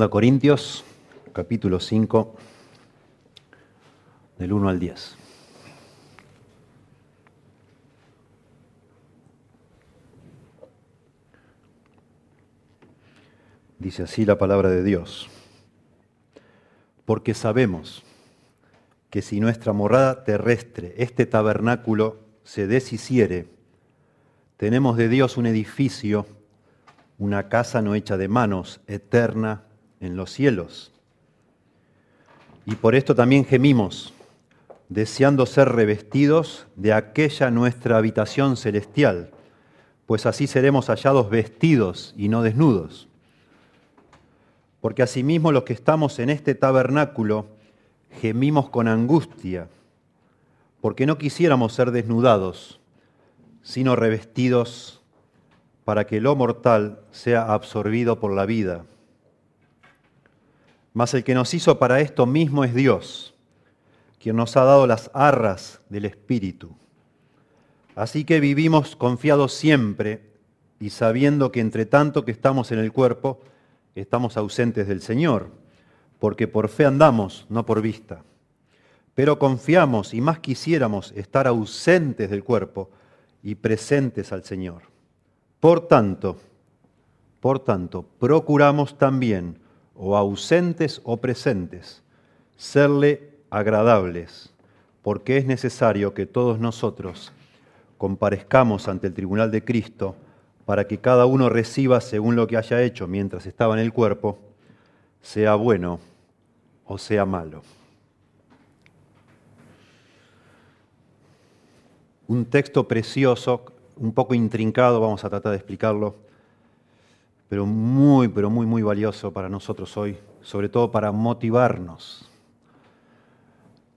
Segunda Corintios, capítulo 5, del 1 al 10. Dice así la palabra de Dios. Porque sabemos que si nuestra morada terrestre, este tabernáculo, se deshiciere, tenemos de Dios un edificio, una casa no hecha de manos, eterna en los cielos. Y por esto también gemimos, deseando ser revestidos de aquella nuestra habitación celestial, pues así seremos hallados vestidos y no desnudos. Porque asimismo los que estamos en este tabernáculo gemimos con angustia, porque no quisiéramos ser desnudados, sino revestidos para que lo mortal sea absorbido por la vida. Mas el que nos hizo para esto mismo es Dios, quien nos ha dado las arras del Espíritu. Así que vivimos confiados siempre y sabiendo que entre tanto que estamos en el cuerpo, estamos ausentes del Señor, porque por fe andamos, no por vista. Pero confiamos y más quisiéramos estar ausentes del cuerpo y presentes al Señor. Por tanto, por tanto, procuramos también, o ausentes o presentes, serle agradables, porque es necesario que todos nosotros comparezcamos ante el tribunal de Cristo, para que cada uno reciba según lo que haya hecho mientras estaba en el cuerpo, sea bueno o sea malo. Un texto precioso, un poco intrincado, vamos a tratar de explicarlo, pero muy, pero muy, muy valioso para nosotros hoy, sobre todo para motivarnos.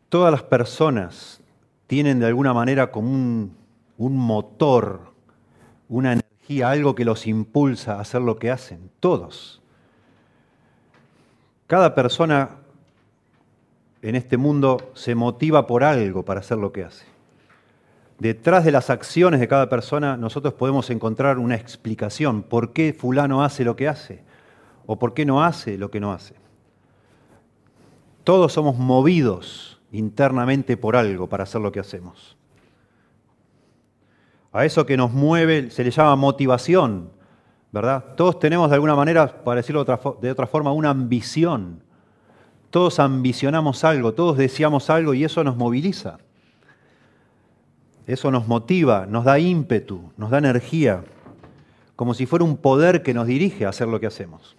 Todas las personas tienen de alguna manera como un, un motor, una algo que los impulsa a hacer lo que hacen, todos. Cada persona en este mundo se motiva por algo para hacer lo que hace. Detrás de las acciones de cada persona nosotros podemos encontrar una explicación por qué fulano hace lo que hace o por qué no hace lo que no hace. Todos somos movidos internamente por algo para hacer lo que hacemos. A eso que nos mueve se le llama motivación, ¿verdad? Todos tenemos de alguna manera, para decirlo de otra forma, una ambición. Todos ambicionamos algo, todos deseamos algo y eso nos moviliza. Eso nos motiva, nos da ímpetu, nos da energía, como si fuera un poder que nos dirige a hacer lo que hacemos.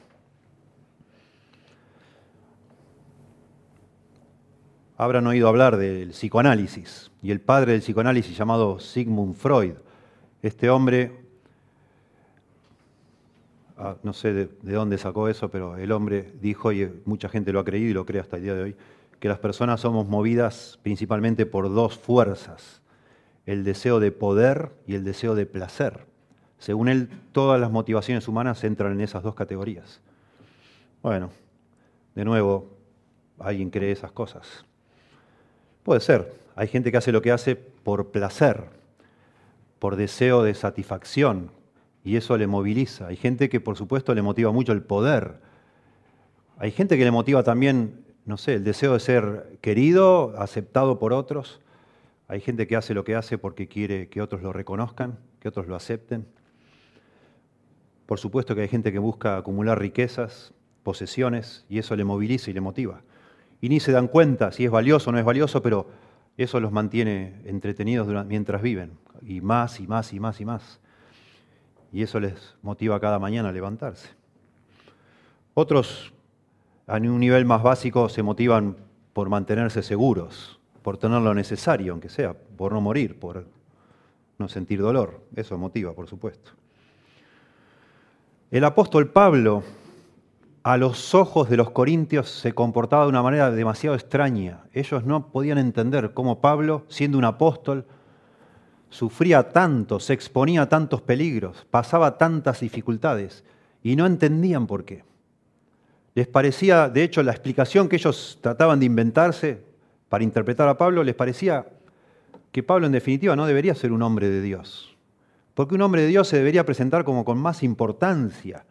Habrán oído hablar del psicoanálisis y el padre del psicoanálisis llamado Sigmund Freud. Este hombre, ah, no sé de, dónde sacó eso, pero el hombre dijo, y mucha gente lo ha creído y lo cree hasta el día de hoy, que las personas somos movidas principalmente por dos fuerzas, el deseo de poder y el deseo de placer. Según él, todas las motivaciones humanas entran en esas dos categorías. Bueno, de nuevo, alguien cree esas cosas. Puede ser. Hay gente que hace lo que hace por placer, por deseo de satisfacción, y eso le moviliza. Hay gente que, por supuesto, le motiva mucho el poder. Hay gente que le motiva también, no sé, el deseo de ser querido, aceptado por otros. Hay gente que hace lo que hace porque quiere que otros lo reconozcan, que otros lo acepten. Por supuesto que hay gente que busca acumular riquezas, posesiones, y eso le moviliza y le motiva y ni se dan cuenta si es valioso o no es valioso, pero eso los mantiene entretenidos mientras viven, y más y más y más y más. Y eso les motiva cada mañana a levantarse. Otros, a un nivel más básico, se motivan por mantenerse seguros, por tener lo necesario, aunque sea, por no morir, por no sentir dolor. Eso motiva, por supuesto. El apóstol Pablo a los ojos de los corintios se comportaba de una manera demasiado extraña. Ellos no podían entender cómo Pablo, siendo un apóstol, sufría tanto, se exponía a tantos peligros, pasaba tantas dificultades y no entendían por qué. Les parecía, de hecho, la explicación que ellos trataban de inventarse para interpretar a Pablo, les parecía que Pablo en definitiva no debería ser un hombre de Dios. Porque un hombre de Dios se debería presentar como con más importancia,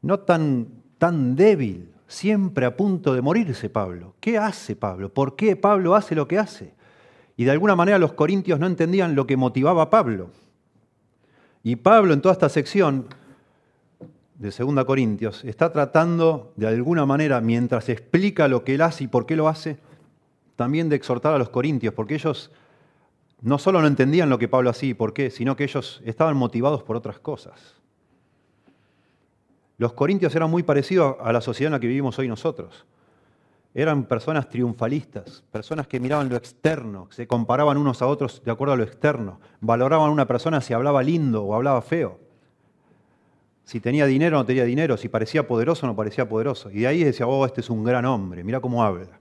no tan tan débil, siempre a punto de morirse Pablo. ¿Qué hace Pablo? ¿Por qué Pablo hace lo que hace? Y de alguna manera los corintios no entendían lo que motivaba a Pablo. Y Pablo en toda esta sección de 2 Corintios está tratando de alguna manera, mientras explica lo que él hace y por qué lo hace, también de exhortar a los corintios, porque ellos no solo no entendían lo que Pablo hacía y por qué, sino que ellos estaban motivados por otras cosas. Los corintios eran muy parecidos a la sociedad en la que vivimos hoy nosotros. Eran personas triunfalistas, personas que miraban lo externo, se comparaban unos a otros de acuerdo a lo externo, valoraban a una persona si hablaba lindo o hablaba feo, si tenía dinero o no tenía dinero, si parecía poderoso o no parecía poderoso. Y de ahí decía, oh, este es un gran hombre, mira cómo habla.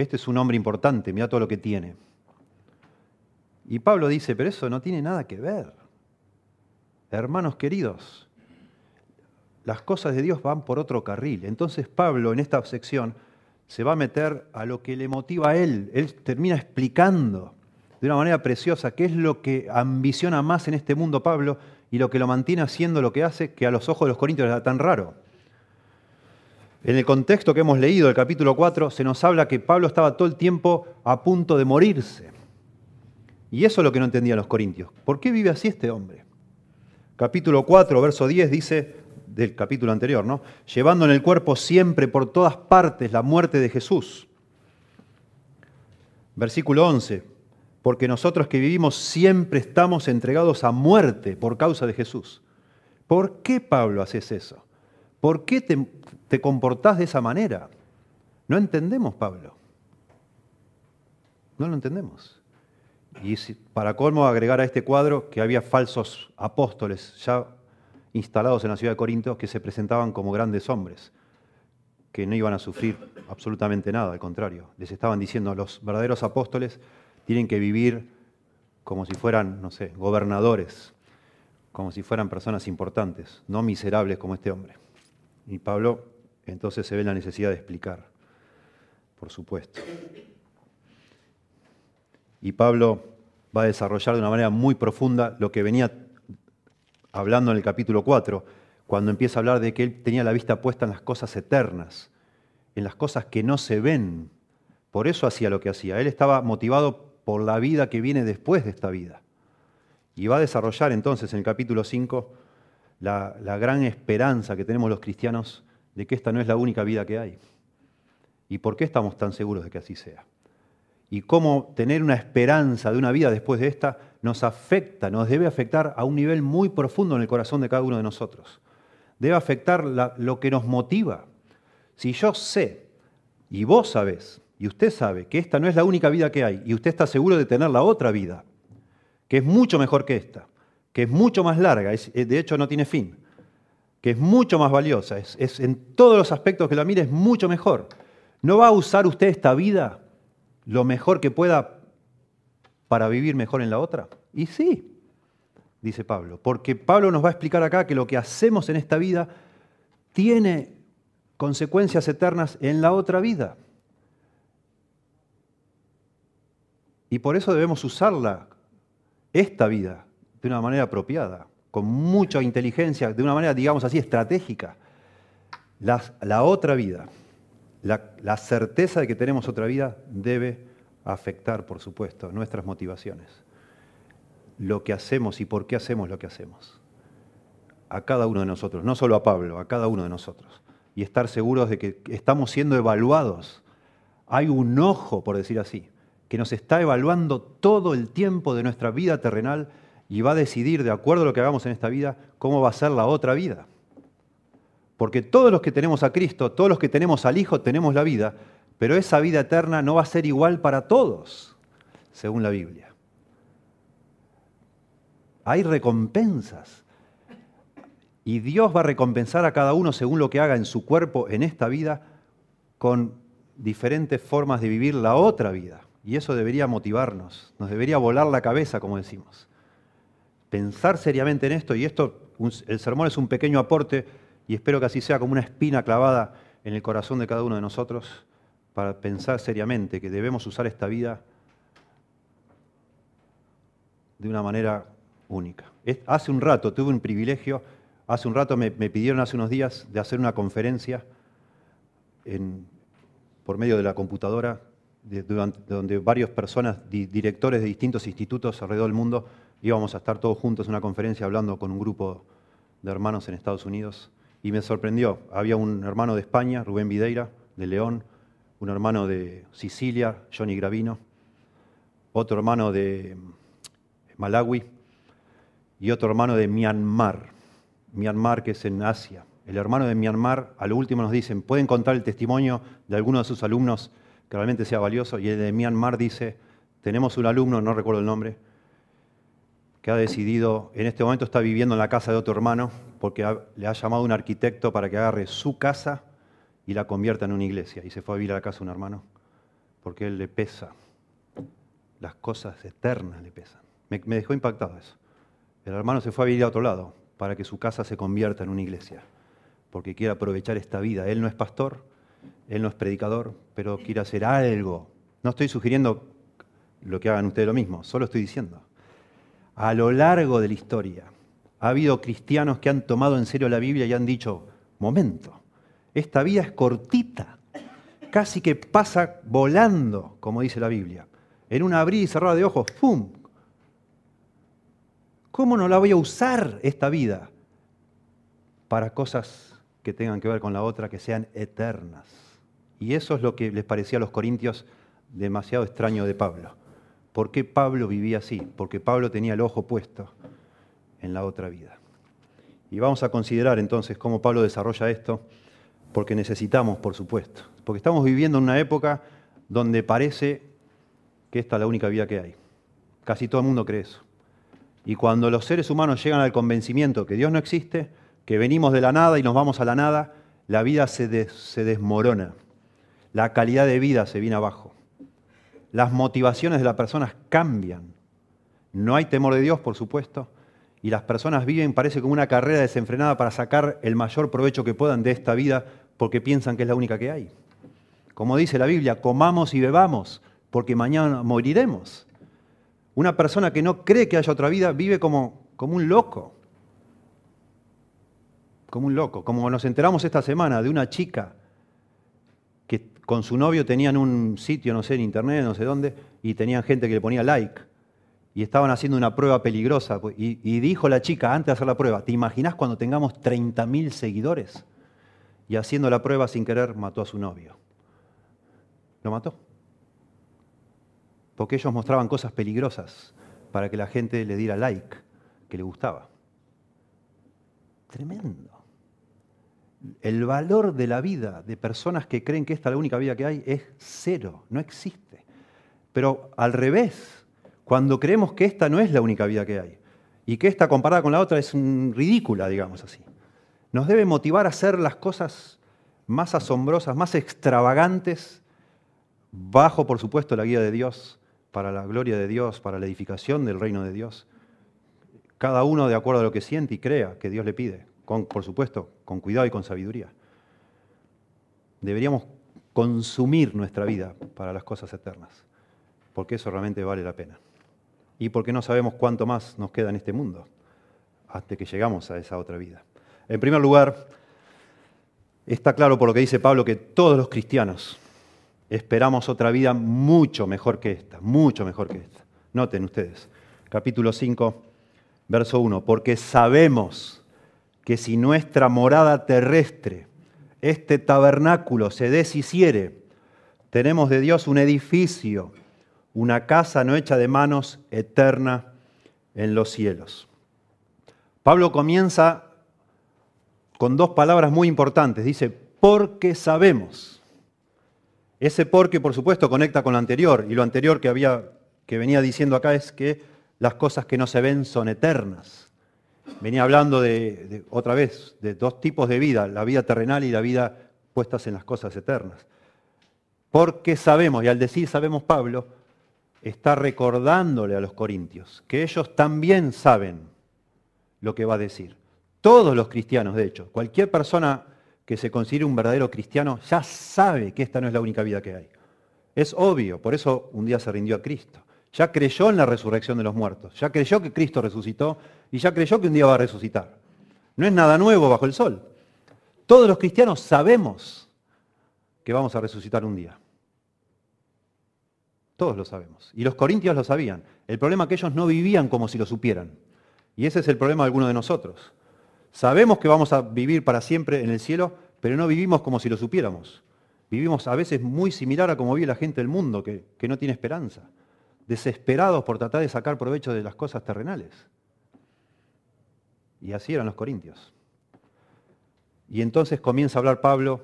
Este es un hombre importante, mira todo lo que tiene. Y Pablo dice, pero eso no tiene nada que ver. Hermanos queridos, las cosas de Dios van por otro carril. Entonces Pablo en esta sección se va a meter a lo que le motiva a él. Él termina explicando de una manera preciosa qué es lo que ambiciona más en este mundo Pablo y lo que lo mantiene haciendo lo que hace, que a los ojos de los corintios era tan raro. En el contexto que hemos leído, el capítulo 4, se nos habla que Pablo estaba todo el tiempo a punto de morirse. Y eso es lo que no entendían los corintios. ¿Por qué vive así este hombre? Capítulo 4, verso 10 dice, del capítulo anterior, ¿no? Llevando en el cuerpo siempre por todas partes la muerte de Jesús. Versículo 11, porque nosotros que vivimos siempre estamos entregados a muerte por causa de Jesús. ¿Por qué, Pablo, haces eso? ¿Por qué te, te comportás de esa manera? No entendemos, Pablo. No lo entendemos. Y para colmo agregar a este cuadro que había falsos apóstoles ya instalados en la ciudad de Corinto que se presentaban como grandes hombres, que no iban a sufrir absolutamente nada, al contrario. Les estaban diciendo, los verdaderos apóstoles tienen que vivir como si fueran, no sé, gobernadores, como si fueran personas importantes, no miserables como este hombre. Y Pablo entonces se ve la necesidad de explicar, por supuesto. Y Pablo va a desarrollar de una manera muy profunda lo que venía hablando en el capítulo 4, cuando empieza a hablar de que él tenía la vista puesta en las cosas eternas, en las cosas que no se ven. Por eso hacía lo que hacía. Él estaba motivado por la vida que viene después de esta vida. Y va a desarrollar entonces en el capítulo 5 la, gran esperanza que tenemos los cristianos de que esta no es la única vida que hay. ¿Y por qué estamos tan seguros de que así sea? y cómo tener una esperanza de una vida después de esta nos afecta, nos debe afectar a un nivel muy profundo en el corazón de cada uno de nosotros. Debe afectar lo que nos motiva. Si yo sé, y vos sabés, y usted sabe que esta no es la única vida que hay, y usted está seguro de tener la otra vida, que es mucho mejor que esta, que es mucho más larga, de hecho no tiene fin, que es mucho más valiosa, es, es en todos los aspectos que la mire es mucho mejor. ¿No va a usar usted esta vida lo mejor que pueda para vivir mejor en la otra? Y sí, dice Pablo, porque Pablo nos va a explicar acá que lo que hacemos en esta vida tiene consecuencias eternas en la otra vida. Y por eso debemos usarla, esta vida, de una manera apropiada, con mucha inteligencia, de una manera, digamos así, estratégica. La, la otra vida la, certeza de que tenemos otra vida debe afectar, por supuesto, nuestras motivaciones. Lo que hacemos y por qué hacemos lo que hacemos. A cada uno de nosotros, no solo a Pablo, a cada uno de nosotros. Y estar seguros de que estamos siendo evaluados. Hay un ojo, por decir así, que nos está evaluando todo el tiempo de nuestra vida terrenal y va a decidir, de acuerdo a lo que hagamos en esta vida, cómo va a ser la otra vida. Porque todos los que tenemos a Cristo, todos los que tenemos al Hijo, tenemos la vida, pero esa vida eterna no va a ser igual para todos, según la Biblia. Hay recompensas. Y Dios va a recompensar a cada uno según lo que haga en su cuerpo en esta vida con diferentes formas de vivir la otra vida. Y eso debería motivarnos, nos debería volar la cabeza, como decimos. Pensar seriamente en esto, y esto, el sermón es un pequeño aporte, y espero que así sea como una espina clavada en el corazón de cada uno de nosotros para pensar seriamente que debemos usar esta vida de una manera única. Hace un rato tuve un privilegio, Hace un rato me, pidieron, hace unos días, de hacer una conferencia por medio de la computadora, donde varias personas, directores de distintos institutos alrededor del mundo, íbamos a estar todos juntos en una conferencia hablando con un grupo de hermanos en Estados Unidos. Y me sorprendió, había un hermano de España, Rubén Videira, de León, un hermano de Sicilia, Johnny Gravino, otro hermano de Malawi y otro hermano de Myanmar. Myanmar, que es en Asia. El hermano de Myanmar, a lo último nos dicen, pueden contar el testimonio de alguno de sus alumnos que realmente sea valioso. Y el de Myanmar dice, tenemos un alumno, no recuerdo el nombre, que ha decidido, en este momento está viviendo en la casa de otro hermano, porque le ha llamado un arquitecto para que agarre su casa y la convierta en una iglesia. Y se fue a vivir a la casa de un hermano, porque él le pesa, las cosas eternas le pesan. Me, me dejó impactado eso. El hermano se fue a vivir a otro lado, para que su casa se convierta en una iglesia, porque quiere aprovechar esta vida. Él no es pastor, él no es predicador, pero quiere hacer algo. No estoy sugiriendo lo que hagan ustedes lo mismo, solo estoy diciendo. A lo largo de la historia ha habido cristianos que han tomado en serio la Biblia y han dicho, momento, esta vida es cortita, casi que pasa volando, como dice la Biblia. En un abrir y cerrar de ojos, ¡pum! ¿Cómo no la voy a usar esta vida para cosas que tengan que ver con la otra, que sean eternas? Y eso es lo que les parecía a los corintios demasiado extraño de Pablo. ¿Por qué Pablo vivía así? Porque Pablo tenía el ojo puesto en la otra vida. Y vamos a considerar entonces cómo Pablo desarrolla esto, porque necesitamos, por supuesto, porque estamos viviendo en una época donde parece que esta es la única vida que hay. Casi todo el mundo cree eso. Y cuando los seres humanos llegan al convencimiento que Dios no existe, que venimos de la nada y nos vamos a la nada, la vida se, desmorona. La calidad de vida se viene abajo. Las motivaciones de las personas cambian. No hay temor de Dios, por supuesto, y las personas viven, parece como una carrera desenfrenada para sacar el mayor provecho que puedan de esta vida porque piensan que es la única que hay. Como dice la Biblia, comamos y bebamos porque mañana moriremos. Una persona que no cree que haya otra vida vive como, como un loco. Como un loco. Como nos enteramos esta semana de una chica con su novio tenían un sitio, no sé, en internet, no sé dónde, y tenían gente que le ponía like. Y estaban haciendo una prueba peligrosa. Pues, y, dijo la chica antes de hacer la prueba, ¿te imaginas cuando tengamos 30.000 seguidores? Y haciendo la prueba sin querer mató a su novio. Lo mató porque ellos mostraban cosas peligrosas para que la gente le diera like, que le gustaba. Tremendo. El valor de la vida de personas que creen que esta es la única vida que hay es cero, no existe. Pero al revés, cuando creemos que esta no es la única vida que hay y que esta comparada con la otra es ridícula, digamos así, nos debe motivar a hacer las cosas más asombrosas, más extravagantes, bajo, por supuesto, la guía de Dios, para la gloria de Dios, para la edificación del reino de Dios. Cada uno de acuerdo a lo que siente y crea que Dios le pide, por supuesto, con cuidado y con sabiduría. Deberíamos consumir nuestra vida para las cosas eternas, porque eso realmente vale la pena. Y porque no sabemos cuánto más nos queda en este mundo hasta que llegamos a esa otra vida. En primer lugar, está claro por lo que dice Pablo que todos los cristianos, esperamos otra vida mucho mejor que esta, mucho mejor que esta. Noten ustedes, capítulo 5, verso 1, porque sabemos que si nuestra morada terrestre, este tabernáculo se deshiciere, tenemos de Dios un edificio, una casa no hecha de manos, eterna en los cielos. Pablo comienza con dos palabras muy importantes. Dice, porque sabemos. Ese porque, por supuesto, conecta con lo anterior, y lo anterior que, había, que venía diciendo acá es que las cosas que no se ven son eternas. Venía hablando de, otra vez, de dos tipos de vida, la vida terrenal y la vida puestas en las cosas eternas. Porque sabemos, y al decir sabemos Pablo, está recordándole a los corintios que ellos también saben lo que va a decir. Todos los cristianos, de hecho, cualquier persona que se considere un verdadero cristiano ya sabe que esta no es la única vida que hay. Es obvio, por eso un día se rindió a Cristo. Ya creyó en la resurrección de los muertos, ya creyó que Cristo resucitó y ya creyó que un día va a resucitar. No es nada nuevo bajo el sol. Todos los cristianos sabemos que vamos a resucitar un día. Todos lo sabemos. Y los corintios lo sabían. El problema es que ellos no vivían como si lo supieran. Y ese es el problema de algunos de nosotros. Sabemos que vamos a vivir para siempre en el cielo, pero no vivimos como si lo supiéramos. Vivimos a veces muy similar a como vive la gente del mundo, que, que no tiene esperanza, desesperados por tratar de sacar provecho de las cosas terrenales. Y así eran los corintios. Y entonces comienza a hablar Pablo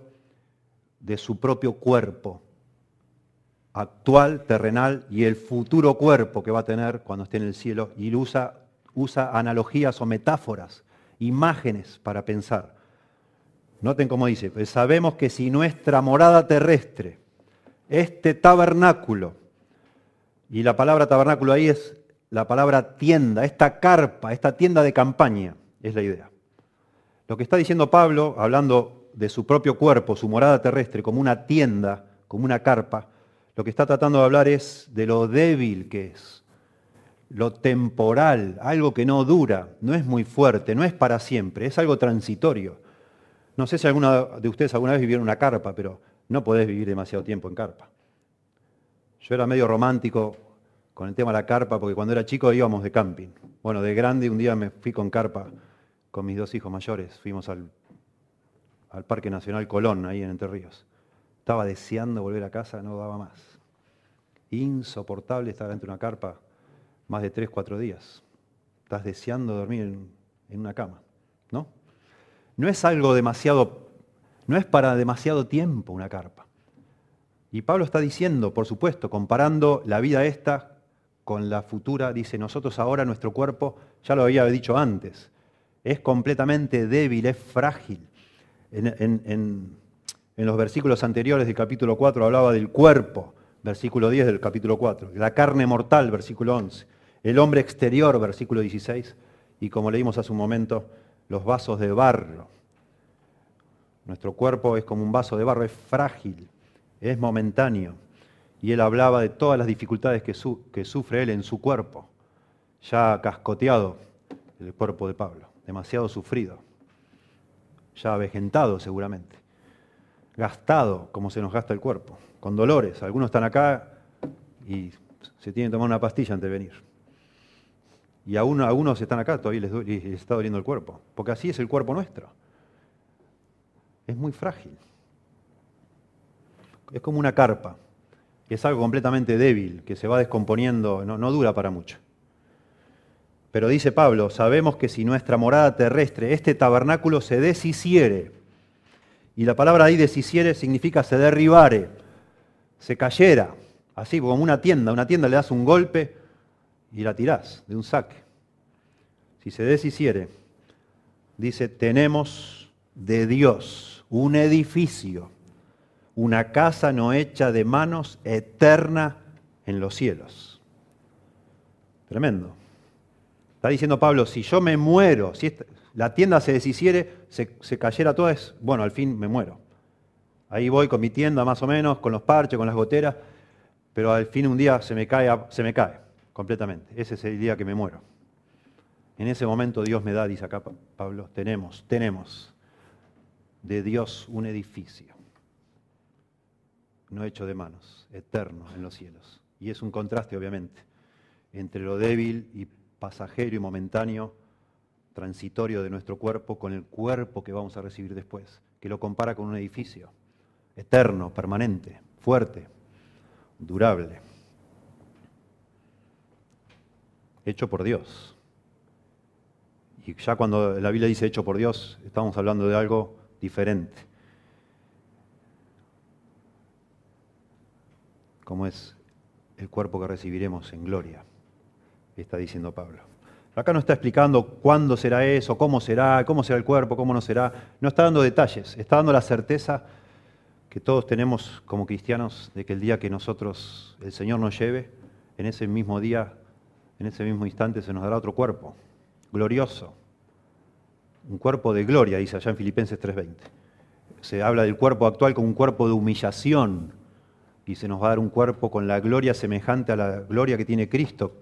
de su propio cuerpo, actual, terrenal, y el futuro cuerpo que va a tener cuando esté en el cielo, y usa, usa analogías o metáforas, imágenes para pensar. Noten cómo dice, pues sabemos que si nuestra morada terrestre, este tabernáculo, y la palabra tabernáculo ahí es la palabra tienda, esta carpa, esta tienda de campaña, es la idea. Lo que está diciendo Pablo, hablando de su propio cuerpo, su morada terrestre, como una tienda, como una carpa, lo que está tratando de hablar es de lo débil que es, lo temporal, algo que no dura, no es muy fuerte, no es para siempre, es algo transitorio. No sé si alguna de ustedes alguna vez vivieron una carpa, pero no podés vivir demasiado tiempo en carpa. Yo era medio romántico con el tema de la carpa, porque cuando era chico íbamos de camping. Bueno, de grande un día me fui con carpa con mis dos hijos mayores. Fuimos al, Parque Nacional Colón, ahí en Entre Ríos. Estaba deseando volver a casa, no daba más. Insoportable estar de una carpa más de tres, cuatro días. Estás deseando dormir en, en una cama, ¿no? No es algo demasiado, no es para demasiado tiempo una carpa. Y Pablo está diciendo, por supuesto, comparando la vida esta con la futura, dice, nosotros ahora nuestro cuerpo, ya lo había dicho antes, es completamente débil, es frágil. En, los versículos anteriores del capítulo 4 hablaba del cuerpo, versículo 10 del capítulo 4, la carne mortal, versículo 11, el hombre exterior, versículo 16, y como leímos hace un momento, los vasos de barro. Nuestro cuerpo es como un vaso de barro, es frágil, es momentáneo. Y él hablaba de todas las dificultades que, que sufre él en su cuerpo, ya cascoteado el cuerpo de Pablo, demasiado sufrido, ya avejentado seguramente, gastado como se nos gasta el cuerpo, con dolores. Algunos están acá y se tienen que tomar una pastilla antes de venir. Y aún algunos están acá, todavía les, está doliendo el cuerpo, porque así es el cuerpo nuestro. Es muy frágil. Es como una carpa. Es algo completamente débil, que se va descomponiendo, no dura para mucho. Pero dice Pablo, sabemos que si nuestra morada terrestre, este tabernáculo se deshiciere, y la palabra ahí deshiciere significa se derribare, se cayera, así como una tienda, una tienda le das un golpe y la tirás de un saque. Si se deshiciere, dice, tenemos de Dios un edificio, una casa no hecha de manos, eterna en los cielos. Tremendo. Está diciendo Pablo, si yo me muero, si la tienda se deshiciere, se, se cayera toda, es, bueno, al fin me muero. Ahí voy con mi tienda más o menos, con los parches, con las goteras, pero al fin un día se me cae, se me cae completamente. Ese es el día que me muero. En ese momento Dios me da, dice acá Pablo, tenemos, tenemos de Dios un edificio, no hecho de manos, eterno en los cielos. Y es un contraste, obviamente, entre lo débil y pasajero y momentáneo, transitorio de nuestro cuerpo, con el cuerpo que vamos a recibir después, que lo compara con un edificio, eterno, permanente, fuerte, durable. hecho por Dios. Y ya cuando la Biblia dice hecho por Dios, estamos hablando de algo diferente. Como es el cuerpo que recibiremos en gloria, está diciendo Pablo. Acá no está explicando cuándo será eso, cómo será, cómo será el cuerpo, cómo no será. No está dando detalles, está dando la certeza que todos tenemos como cristianos de que el día que nosotros, el Señor nos lleve, en ese mismo día en ese mismo instante se nos dará otro cuerpo, glorioso. Un cuerpo de gloria, dice allá en Filipenses 3:20. Se habla del cuerpo actual como un cuerpo de humillación y se nos va a dar un cuerpo con la gloria semejante a la gloria que tiene Cristo,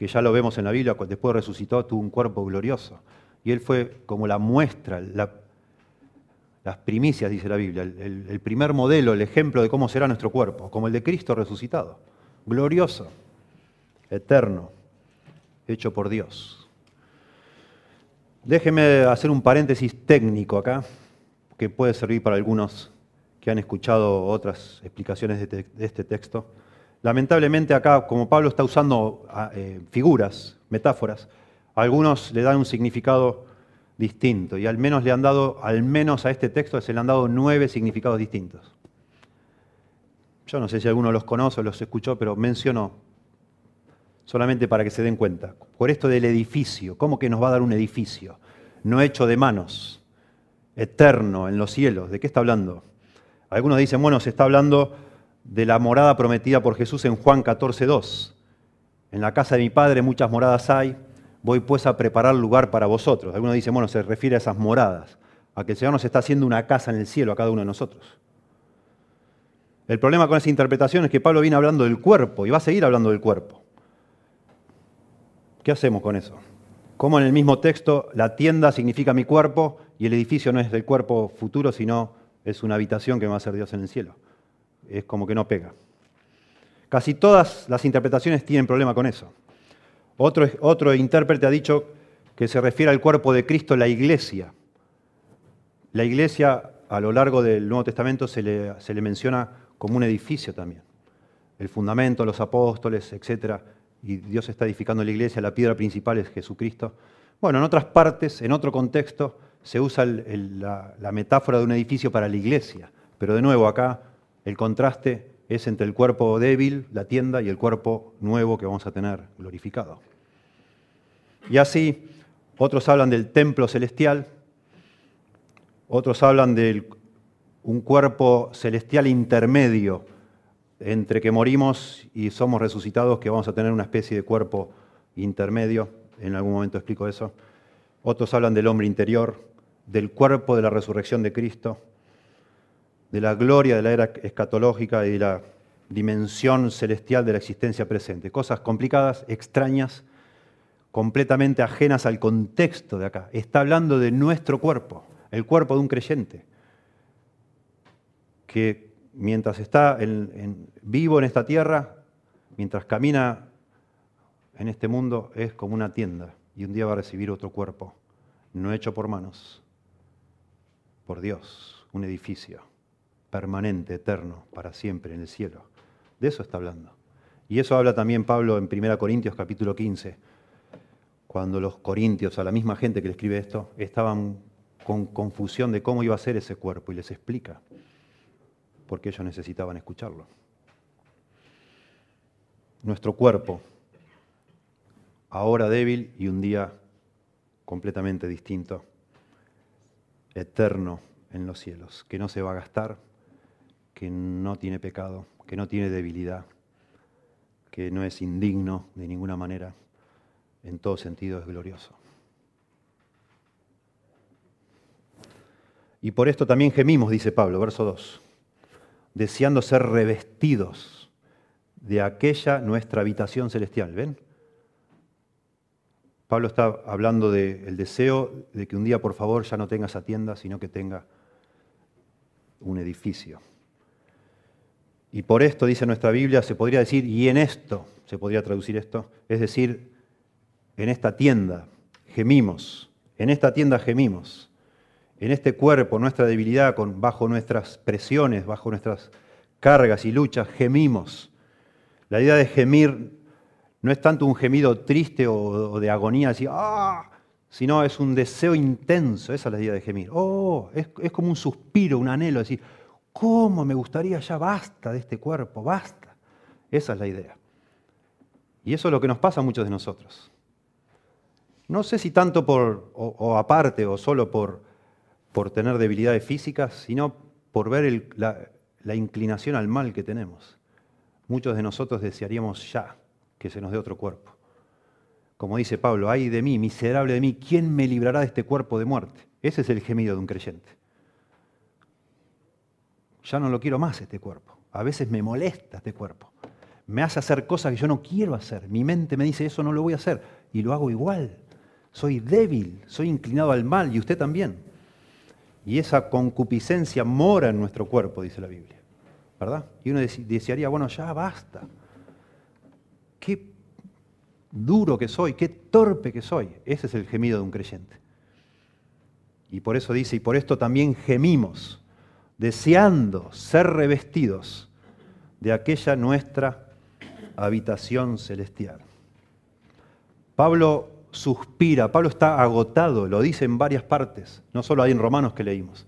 que ya lo vemos en la Biblia, después resucitó, tuvo un cuerpo glorioso. Y Él fue como la muestra, las primicias, dice la Biblia, el, el primer modelo, el ejemplo de cómo será nuestro cuerpo, como el de Cristo resucitado, glorioso, eterno, hecho por Dios. Déjeme hacer un paréntesis técnico acá, que puede servir para algunos que han escuchado otras explicaciones de, este texto. Lamentablemente acá, como Pablo está usando ah, eh, figuras, metáforas, algunos le dan un significado distinto y al menos le han dado, al menos a este texto se le han dado nueve significados distintos. Yo no sé si alguno los conoce o los escuchó, pero mencionó, solamente para que se den cuenta, por esto del edificio, ¿cómo que nos va a dar un edificio? No hecho de manos, eterno en los cielos, ¿de qué está hablando? Algunos dicen, bueno, se está hablando de la morada prometida por Jesús en Juan 14, 2. En la casa de mi padre muchas moradas hay, voy pues a preparar lugar para vosotros. Algunos dicen, bueno, se refiere a esas moradas, a que el Señor nos está haciendo una casa en el cielo a cada uno de nosotros. El problema con esa interpretación es que Pablo viene hablando del cuerpo y va a seguir hablando del cuerpo. ¿Qué hacemos con eso? Como en el mismo texto la tienda significa mi cuerpo y el edificio no es del cuerpo futuro, sino es una habitación que va a ser Dios en el cielo. Es como que no pega. Casi todas las interpretaciones tienen problema con eso. Otro, intérprete ha dicho que se refiere al cuerpo de Cristo, la iglesia. La iglesia a lo largo del Nuevo Testamento se le, se le menciona como un edificio también. El fundamento, los apóstoles, etc. Y Dios está edificando la iglesia, la piedra principal es Jesucristo. Bueno, en otras partes, en otro contexto, se usa la, metáfora de un edificio para la iglesia, pero de nuevo acá el contraste es entre el cuerpo débil, la tienda, y el cuerpo nuevo que vamos a tener glorificado. Y así, otros hablan del templo celestial, otros hablan de un cuerpo celestial intermedio entre que morimos y somos resucitados, que vamos a tener una especie de cuerpo intermedio. En algún momento explico eso. Otros hablan del hombre interior, del cuerpo de la resurrección de Cristo, de la gloria de la era escatológica y de la dimensión celestial de la existencia presente. Cosas complicadas, extrañas, completamente ajenas al contexto de acá. Está hablando de nuestro cuerpo, el cuerpo de un creyente, que mientras está vivo en esta tierra, mientras camina en este mundo, es como una tienda y un día va a recibir otro cuerpo, no hecho por manos, por Dios, un edificio permanente, eterno, para siempre en el cielo. De eso está hablando. Y eso habla también Pablo en 1 Corintios capítulo 15, cuando los corintios, a la misma gente que le escribe esto, estaban con confusión de cómo iba a ser ese cuerpo y les explica, porque ellos necesitaban escucharlo. Nuestro cuerpo, ahora débil y un día completamente distinto, eterno en los cielos, que no se va a gastar, que no tiene pecado, que no tiene debilidad, que no es indigno de ninguna manera, en todo sentido es glorioso. Y por esto también gemimos, dice Pablo, verso 2, deseando ser revestidos de aquella nuestra habitación celestial. ¿Ven? Pablo está hablando del deseo de que un día, por favor, ya no tenga esa tienda, sino que tenga un edificio. Y por esto, dice nuestra Biblia, se podría decir, y en esto, se podría traducir esto, es decir, en esta tienda gemimos, en esta tienda gemimos, en este cuerpo, nuestra debilidad, con, bajo nuestras presiones, bajo nuestras cargas y luchas, gemimos. La idea de gemir no es tanto un gemido triste o, de agonía, así, ¡ah! sino es un deseo intenso, esa es la idea de gemir. Oh, es, como un suspiro, un anhelo, decir, ¿cómo me gustaría ya basta de este cuerpo, basta? Esa es la idea. Y eso es lo que nos pasa a muchos de nosotros. No sé si tanto por, o, aparte, o solo por, por, tener debilidades físicas, sino por ver la inclinación al mal que tenemos. Muchos de nosotros desearíamos ya que se nos dé otro cuerpo. Como dice Pablo, ay de mí, miserable de mí, ¿quién me librará de este cuerpo de muerte? Ese es el gemido de un creyente. Ya no lo quiero más este cuerpo. A veces me molesta este cuerpo. Me hace hacer cosas que yo no quiero hacer. Mi mente me dice, eso no lo voy a hacer. Y lo hago igual. Soy débil, soy inclinado al mal y usted también. Y esa concupiscencia mora en nuestro cuerpo, dice la Biblia. ¿Verdad? Y uno desearía, bueno, ya basta. Qué duro que soy, qué torpe que soy. Ese es el gemido de un creyente. Y por eso dice, y por esto también gemimos, deseando ser revestidos de aquella nuestra habitación celestial. Pablo suspira, Pablo está agotado, lo dice en varias partes, no solo hay en Romanos que leímos.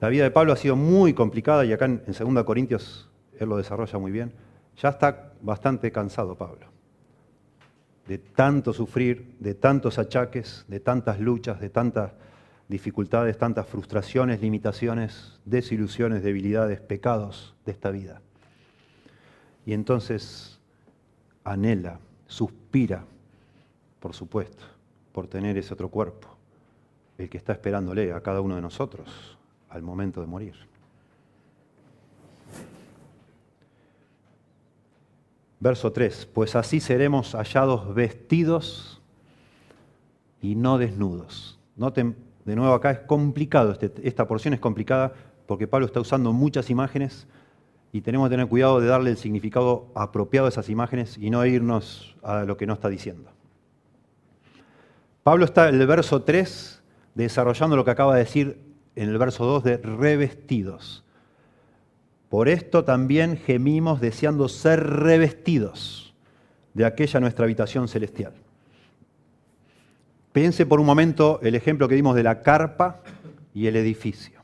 La vida de Pablo ha sido muy complicada y acá en 2 Corintios él lo desarrolla muy bien. Ya está bastante cansado Pablo de tanto sufrir, de tantos achaques, de tantas luchas, de tantas dificultades, tantas frustraciones, limitaciones, desilusiones, debilidades, pecados de esta vida. Y entonces anhela, suspira, por supuesto, por tener ese otro cuerpo, el que está esperándole a cada uno de nosotros al momento de morir. Verso 3, pues así seremos hallados vestidos y no desnudos. Noten, de nuevo acá es complicado, este, esta porción es complicada porque Pablo está usando muchas imágenes y tenemos que tener cuidado de darle el significado apropiado a esas imágenes y no irnos a lo que no está diciendo. Pablo está en el verso 3 desarrollando lo que acaba de decir en el verso 2 de revestidos. Por esto también gemimos deseando ser revestidos de aquella nuestra habitación celestial. Piense por un momento el ejemplo que dimos de la carpa y el edificio.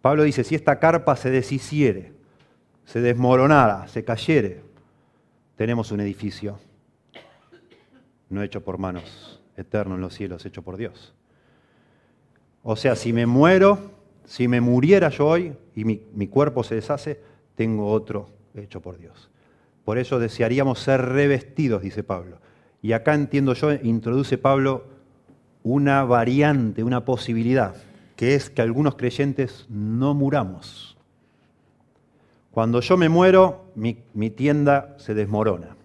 Pablo dice, si esta carpa se deshiciere, se desmoronara, se cayere, tenemos un edificio no hecho por manos, eterno en los cielos, hecho por Dios. O sea, si me muero, si me muriera yo hoy y mi, mi cuerpo se deshace, tengo otro hecho por Dios. Por eso desearíamos ser revestidos, dice Pablo. Y acá entiendo yo, introduce Pablo una variante, una posibilidad, que es que algunos creyentes no muramos. Cuando yo me muero, mi, tienda se desmorona,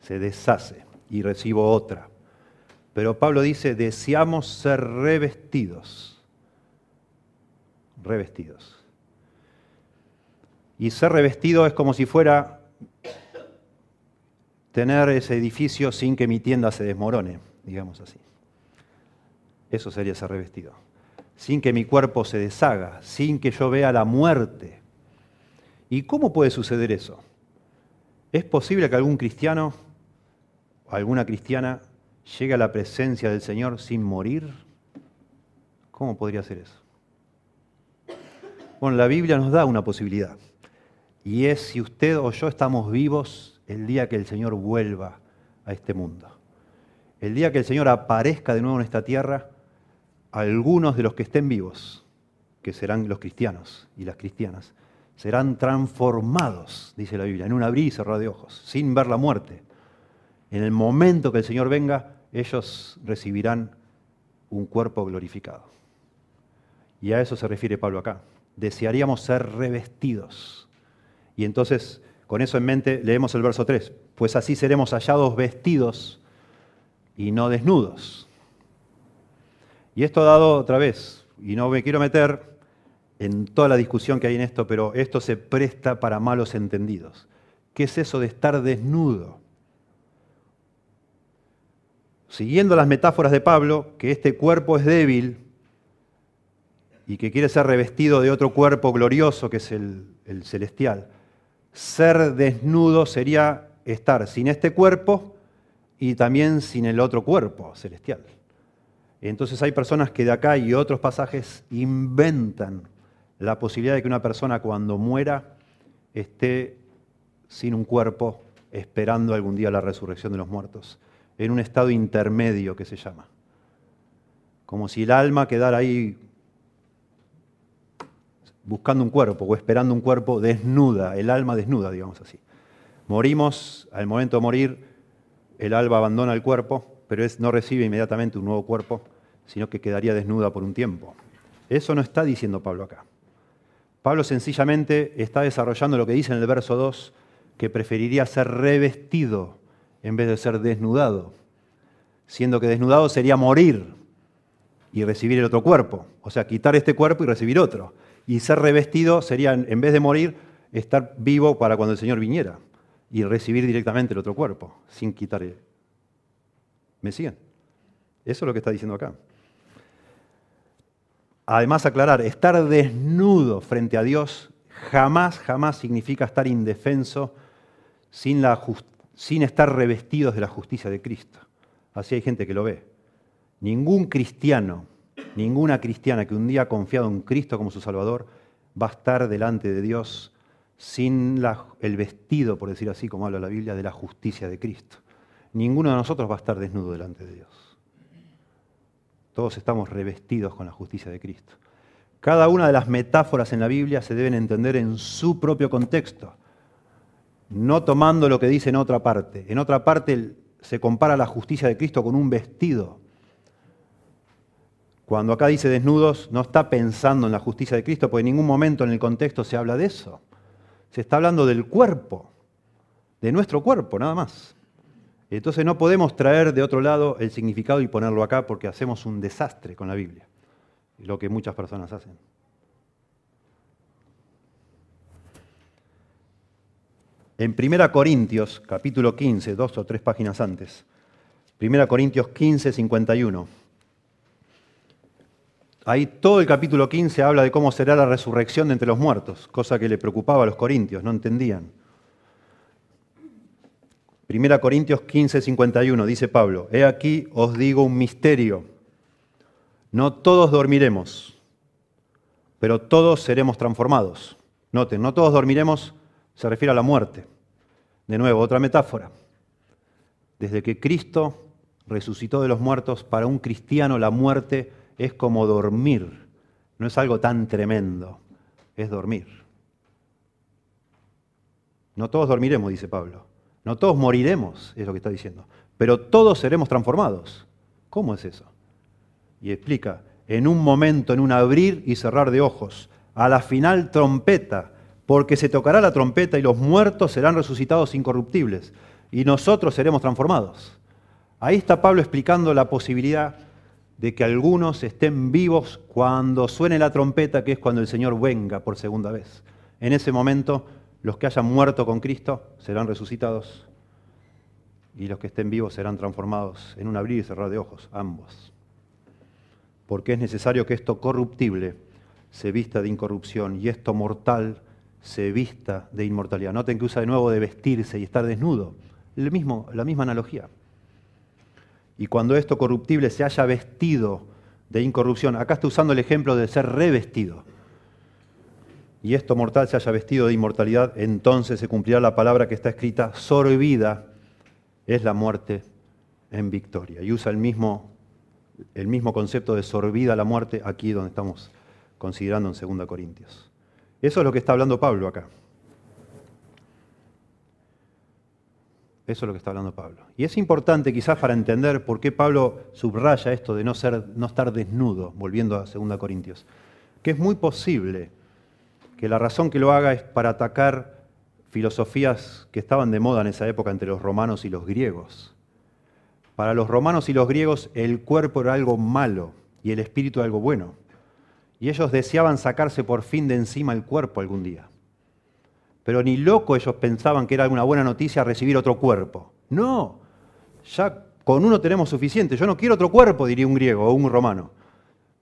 se deshace y recibo otra. Pero Pablo dice, deseamos ser revestidos, revestidos. Y ser revestido es como si fuera tener ese edificio sin que mi tienda se desmorone, digamos así. Eso sería ser revestido. Sin que mi cuerpo se deshaga, sin que yo vea la muerte ¿Y cómo puede suceder eso? ¿Es posible que algún cristiano o alguna cristiana llegue a la presencia del Señor sin morir? ¿Cómo podría ser eso? Bueno, la Biblia nos da una posibilidad. Y es si usted o yo estamos vivos el día que el Señor vuelva a este mundo. El día que el Señor aparezca de nuevo en esta tierra, algunos de los que estén vivos, que serán los cristianos y las cristianas, serán transformados, dice la Biblia, en un abrir y cerrar de ojos, sin ver la muerte. En el momento que el Señor venga, ellos recibirán un cuerpo glorificado. Y a eso se refiere Pablo acá. Desearíamos ser revestidos. Y entonces, con eso en mente, leemos el verso 3. Pues así seremos hallados vestidos y no desnudos. Y esto dado otra vez, y no me quiero meter en toda la discusión que hay en esto, pero esto se presta para malos entendidos. ¿Qué es eso de estar desnudo? Siguiendo las metáforas de Pablo, que este cuerpo es débil y que quiere ser revestido de otro cuerpo glorioso que es el, el celestial. Ser desnudo sería estar sin este cuerpo y también sin el otro cuerpo celestial. Entonces hay personas que de acá y otros pasajes inventan la posibilidad de que una persona cuando muera esté sin un cuerpo esperando algún día la resurrección de los muertos, en un estado intermedio que se llama. Como si el alma quedara ahí buscando un cuerpo o esperando un cuerpo desnuda, el alma desnuda, digamos así. Morimos, al momento de morir, el alma abandona el cuerpo, pero no recibe inmediatamente un nuevo cuerpo, sino que quedaría desnuda por un tiempo. Eso no está diciendo Pablo acá. Pablo sencillamente está desarrollando lo que dice en el verso 2, que preferiría ser revestido en vez de ser desnudado. siendo que desnudado sería morir y recibir el otro cuerpo, o sea, quitar este cuerpo y recibir otro. Y ser revestido sería, en vez de morir, estar vivo para cuando el Señor viniera y recibir directamente el otro cuerpo, sin quitar. ¿Me siguen? Eso es lo que está diciendo acá. Además, aclarar, estar desnudo frente a Dios jamás, jamás significa estar indefenso sin estar revestidos de la justicia de Cristo. Así hay gente que lo ve. Ningún cristiano, ninguna cristiana que un día ha confiado en Cristo como su Salvador va a estar delante de Dios sin el vestido, por decir así, como habla la Biblia, de la justicia de Cristo. Ninguno de nosotros va a estar desnudo delante de Dios. Todos estamos revestidos con la justicia de Cristo. Cada una de las metáforas en la Biblia se deben entender en su propio contexto, no tomando lo que dice en otra parte. En otra parte se compara la justicia de Cristo con un vestido. Cuando acá dice desnudos, no está pensando en la justicia de Cristo, porque en ningún momento en el contexto se habla de eso. Se está hablando del cuerpo, de nuestro cuerpo, nada más. Entonces no podemos traer de otro lado el significado y ponerlo acá porque hacemos un desastre con la Biblia, lo que muchas personas hacen. En 1 Corintios, capítulo 15, dos o tres páginas antes, 1 Corintios 15, 51. Ahí todo el capítulo 15 habla de cómo será la resurrección de entre los muertos, cosa que le preocupaba a los corintios, no entendían. 1 Corintios 15, 51, dice Pablo, he aquí os digo un misterio, no todos dormiremos, pero todos seremos transformados. Noten, no todos dormiremos se refiere a la muerte. De nuevo, otra metáfora. Desde que Cristo resucitó de los muertos, para un cristiano la muerte es como dormir, no es algo tan tremendo, es dormir. No todos dormiremos, dice Pablo, no todos moriremos, es lo que está diciendo, pero todos seremos transformados. ¿Cómo es eso? Y explica, en un momento, en un abrir y cerrar de ojos, a la final trompeta, porque se tocará la trompeta y los muertos serán resucitados incorruptibles, y nosotros seremos transformados. Ahí está Pablo explicando la posibilidad de que algunos estén vivos cuando suene la trompeta, que es cuando el Señor venga por segunda vez. En ese momento los que hayan muerto con Cristo serán resucitados y los que estén vivos serán transformados en un abrir y cerrar de ojos, ambos. Porque es necesario que esto corruptible se vista de incorrupción y esto mortal se vista de inmortalidad. Noten que usa de nuevo de vestirse y estar desnudo. Mismo, la misma analogía. Y cuando esto corruptible se haya vestido de incorrupción, acá está usando el ejemplo de ser revestido y esto mortal se haya vestido de inmortalidad, entonces se cumplirá la palabra que está escrita, sorbida es la muerte en victoria. Y usa el mismo, el mismo concepto de sorbida la muerte aquí donde estamos considerando en 2 Corintios. Eso es lo que está hablando Pablo acá. Eso es lo que está hablando Pablo. Y es importante quizás para entender por qué Pablo subraya esto de no, ser, no estar desnudo, volviendo a 2 Corintios. Que es muy posible que la razón que lo haga es para atacar filosofías que estaban de moda en esa época entre los romanos y los griegos. Para los romanos y los griegos el cuerpo era algo malo y el espíritu algo bueno. Y ellos deseaban sacarse por fin de encima el cuerpo algún día. Pero ni loco ellos pensaban que era una buena noticia recibir otro cuerpo. No, ya con uno tenemos suficiente. Yo no quiero otro cuerpo, diría un griego o un romano.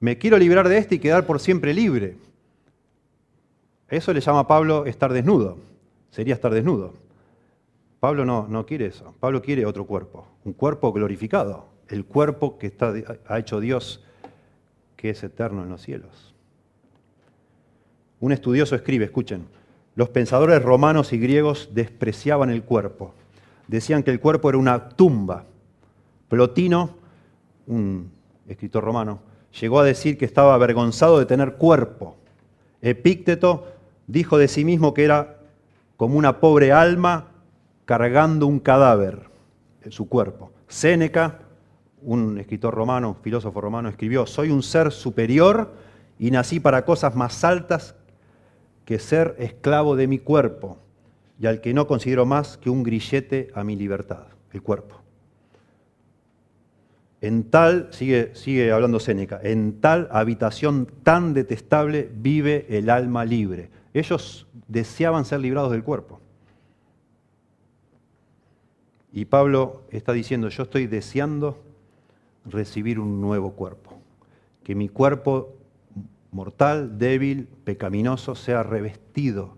Me quiero librar de este y quedar por siempre libre. Eso le llama a Pablo estar desnudo. Sería estar desnudo. Pablo no, no quiere eso. Pablo quiere otro cuerpo, un cuerpo glorificado, el cuerpo que está, ha hecho Dios, que es eterno en los cielos. Un estudioso escribe, escuchen, los pensadores romanos y griegos despreciaban el cuerpo. Decían que el cuerpo era una tumba. Plotino, un escritor romano, llegó a decir que estaba avergonzado de tener cuerpo. Epícteto dijo de sí mismo que era como una pobre alma cargando un cadáver en su cuerpo. Séneca, un escritor romano, filósofo romano, escribió, soy un ser superior y nací para cosas más altas que ser esclavo de mi cuerpo y al que no considero más que un grillete a mi libertad, el cuerpo. en tal, sigue, sigue hablando Séneca, en tal habitación tan detestable vive el alma libre. Ellos deseaban ser librados del cuerpo. Y Pablo está diciendo, yo estoy deseando recibir un nuevo cuerpo, que mi cuerpo mortal, débil, pecaminoso, sea revestido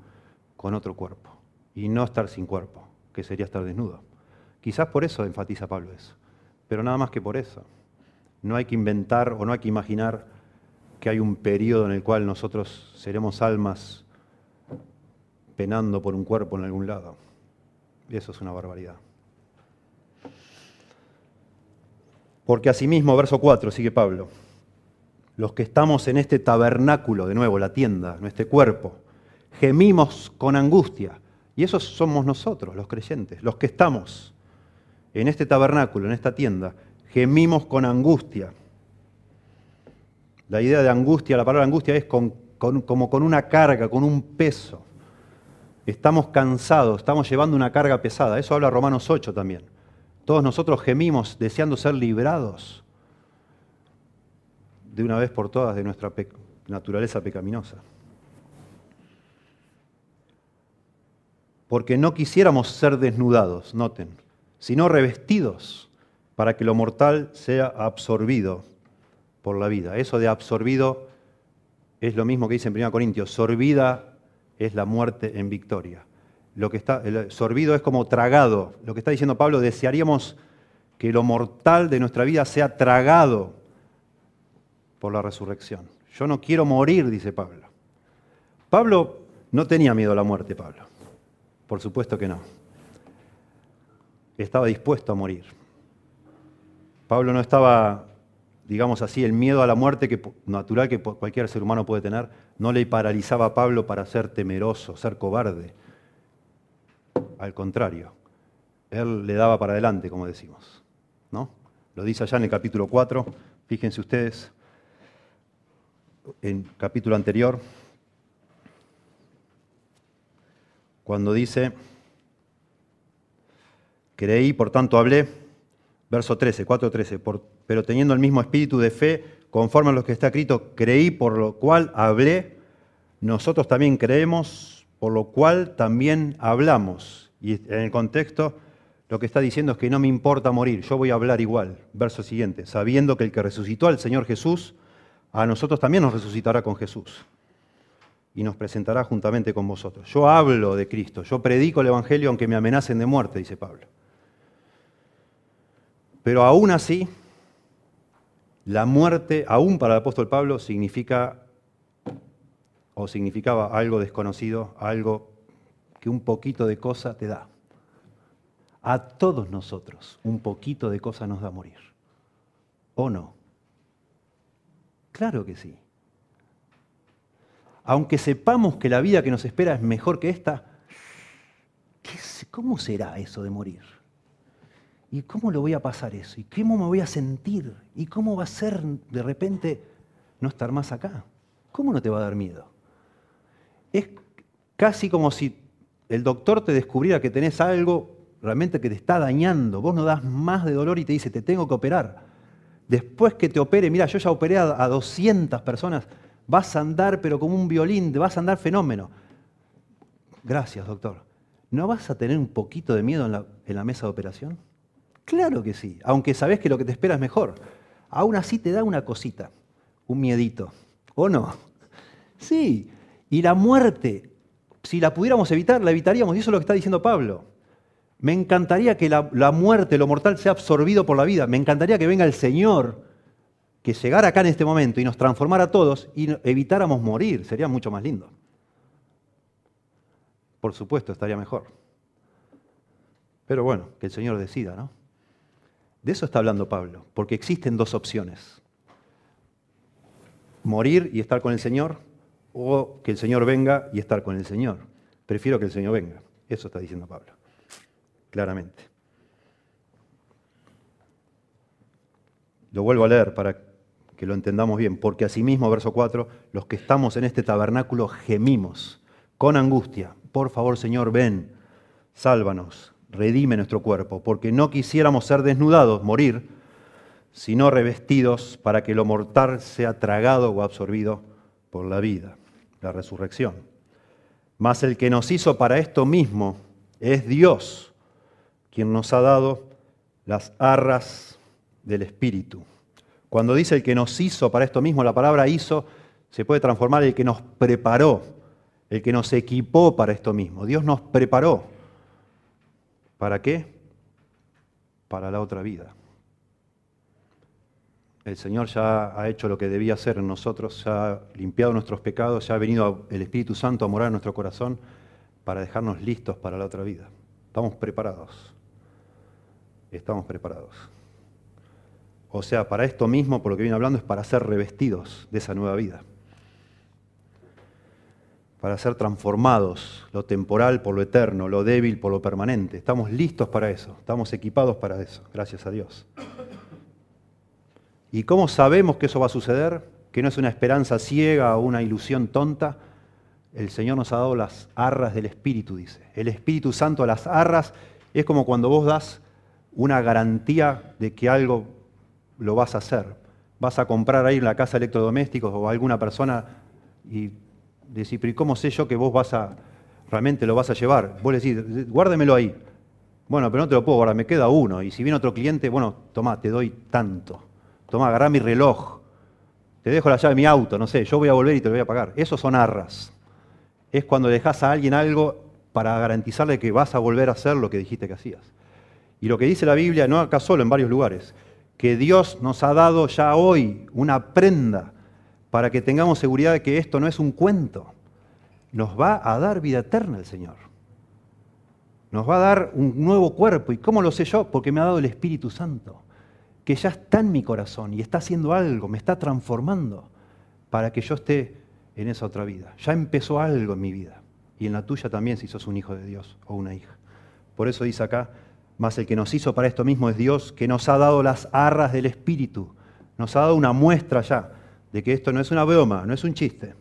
con otro cuerpo y no estar sin cuerpo, que sería estar desnudo. Quizás por eso enfatiza Pablo eso, pero nada más que por eso. No hay que inventar o no hay que imaginar que hay un periodo en el cual nosotros seremos almas penando por un cuerpo en algún lado. Y eso es una barbaridad. Porque asimismo, verso 4, sigue Pablo, los que estamos en este tabernáculo, de nuevo, la tienda, nuestro cuerpo, gemimos con angustia. Y esos somos nosotros, los creyentes, los que estamos en este tabernáculo, en esta tienda, gemimos con angustia. La idea de angustia, la palabra angustia es como con una carga, con un peso. Estamos cansados, estamos llevando una carga pesada. Eso habla Romanos 8 también. Todos nosotros gemimos deseando ser librados de una vez por todas de nuestra naturaleza pecaminosa. Porque no quisiéramos ser desnudados, noten, sino revestidos para que lo mortal sea absorbido por la vida. Eso de absorbido es lo mismo que dice en 1 Corintios, sorbida es la muerte en victoria lo que está, el sorbido es como tragado. Lo que está diciendo Pablo, desearíamos que lo mortal de nuestra vida sea tragado por la resurrección. Yo no quiero morir, dice Pablo. Pablo no tenía miedo a la muerte, Pablo. Por supuesto que no. Estaba dispuesto a morir. Pablo no estaba, digamos así, el miedo a la muerte que, natural que cualquier ser humano puede tener, no le paralizaba a Pablo para ser temeroso, ser cobarde al contrario, él le daba para adelante, como decimos. ¿no? Lo dice allá en el capítulo 4, fíjense ustedes, en capítulo anterior, cuando dice, creí, por tanto hablé, verso 13, 4.13, pero teniendo el mismo espíritu de fe, conforme a lo que está escrito, creí, por lo cual hablé, nosotros también creemos, por lo cual también hablamos. Y en el contexto lo que está diciendo es que no me importa morir, yo voy a hablar igual. Verso siguiente, sabiendo que el que resucitó al Señor Jesús, a nosotros también nos resucitará con Jesús y nos presentará juntamente con vosotros. Yo hablo de Cristo, yo predico el Evangelio aunque me amenacen de muerte, dice Pablo. Pero aún así, la muerte, aún para el apóstol Pablo, significa o significaba algo desconocido, algo que un poquito de cosa te da. A todos nosotros un poquito de cosa nos da morir. ¿O no? Claro que sí. Aunque sepamos que la vida que nos espera es mejor que esta, ¿cómo será eso de morir? ¿Y cómo lo voy a pasar eso? ¿Y cómo me voy a sentir? ¿Y cómo va a ser de repente no estar más acá? ¿Cómo no te va a dar miedo? Es casi como si el doctor te descubriera que tenés algo realmente que te está dañando, vos no das más de dolor y te dice, te tengo que operar. Después que te opere, mira, yo ya operé a, 200 personas, vas a andar pero como un violín, vas a andar fenómeno. Gracias, doctor. ¿No vas a tener un poquito de miedo en la, en la mesa de operación? Claro que sí, aunque sabés que lo que te espera es mejor. Aún así te da una cosita, un miedito. ¿O no? Sí. Y la muerte si la pudiéramos evitar, la evitaríamos. Y eso es lo que está diciendo Pablo. Me encantaría que la, muerte, lo mortal, sea absorbido por la vida. Me encantaría que venga el Señor, que llegara acá en este momento y nos transformara a todos y evitáramos morir. Sería mucho más lindo. Por supuesto, estaría mejor. Pero bueno, que el Señor decida, ¿no? De eso está hablando Pablo, porque existen dos opciones. Morir y estar con el Señor o que el Señor venga y estar con el Señor. Prefiero que el Señor venga. Eso está diciendo Pablo, claramente. Lo vuelvo a leer para que lo entendamos bien, porque asimismo, verso 4, los que estamos en este tabernáculo gemimos con angustia. Por favor, Señor, ven, sálvanos, redime nuestro cuerpo, porque no quisiéramos ser desnudados, morir, sino revestidos para que lo mortal sea tragado o absorbido por la vida, la resurrección. Mas el que nos hizo para esto mismo es Dios, quien nos ha dado las arras del Espíritu. Cuando dice el que nos hizo para esto mismo, la palabra hizo se puede transformar el que nos preparó, el que nos equipó para esto mismo. Dios nos preparó. ¿Para qué? Para la otra vida. El Señor ya ha hecho lo que debía hacer en nosotros, ya ha limpiado nuestros pecados, ya ha venido el Espíritu Santo a morar en nuestro corazón para dejarnos listos para la otra vida. Estamos preparados. Estamos preparados. O sea, para esto mismo, por lo que viene hablando, es para ser revestidos de esa nueva vida. Para ser transformados, lo temporal por lo eterno, lo débil por lo permanente. Estamos listos para eso, estamos equipados para eso, gracias a Dios. ¿Y cómo sabemos que eso va a suceder? Que no es una esperanza ciega o una ilusión tonta. El Señor nos ha dado las arras del Espíritu, dice. El Espíritu Santo, las arras, es como cuando vos das una garantía de que algo lo vas a hacer. Vas a comprar ahí en la casa electrodomésticos o alguna persona y decís, pero ¿y cómo sé yo que vos vas a, realmente lo vas a llevar? Vos le decís, guárdemelo ahí. Bueno, pero no te lo puedo guardar, me queda uno. Y si viene otro cliente, bueno, toma, te doy tanto. Toma, agarrá mi reloj. Te dejo la llave de mi auto, no sé, yo voy a volver y te lo voy a pagar. Esos son arras. Es cuando dejas a alguien algo para garantizarle que vas a volver a hacer lo que dijiste que hacías. Y lo que dice la Biblia, no acá solo, en varios lugares, que Dios nos ha dado ya hoy una prenda para que tengamos seguridad de que esto no es un cuento. Nos va a dar vida eterna el Señor. Nos va a dar un nuevo cuerpo. ¿Y cómo lo sé yo? Porque me ha dado el Espíritu Santo que ya está en mi corazón y está haciendo algo, me está transformando para que yo esté en esa otra vida. Ya empezó algo en mi vida y en la tuya también si sos un hijo de Dios o una hija. Por eso dice acá, más el que nos hizo para esto mismo es Dios, que nos ha dado las arras del Espíritu, nos ha dado una muestra ya de que esto no es una broma, no es un chiste.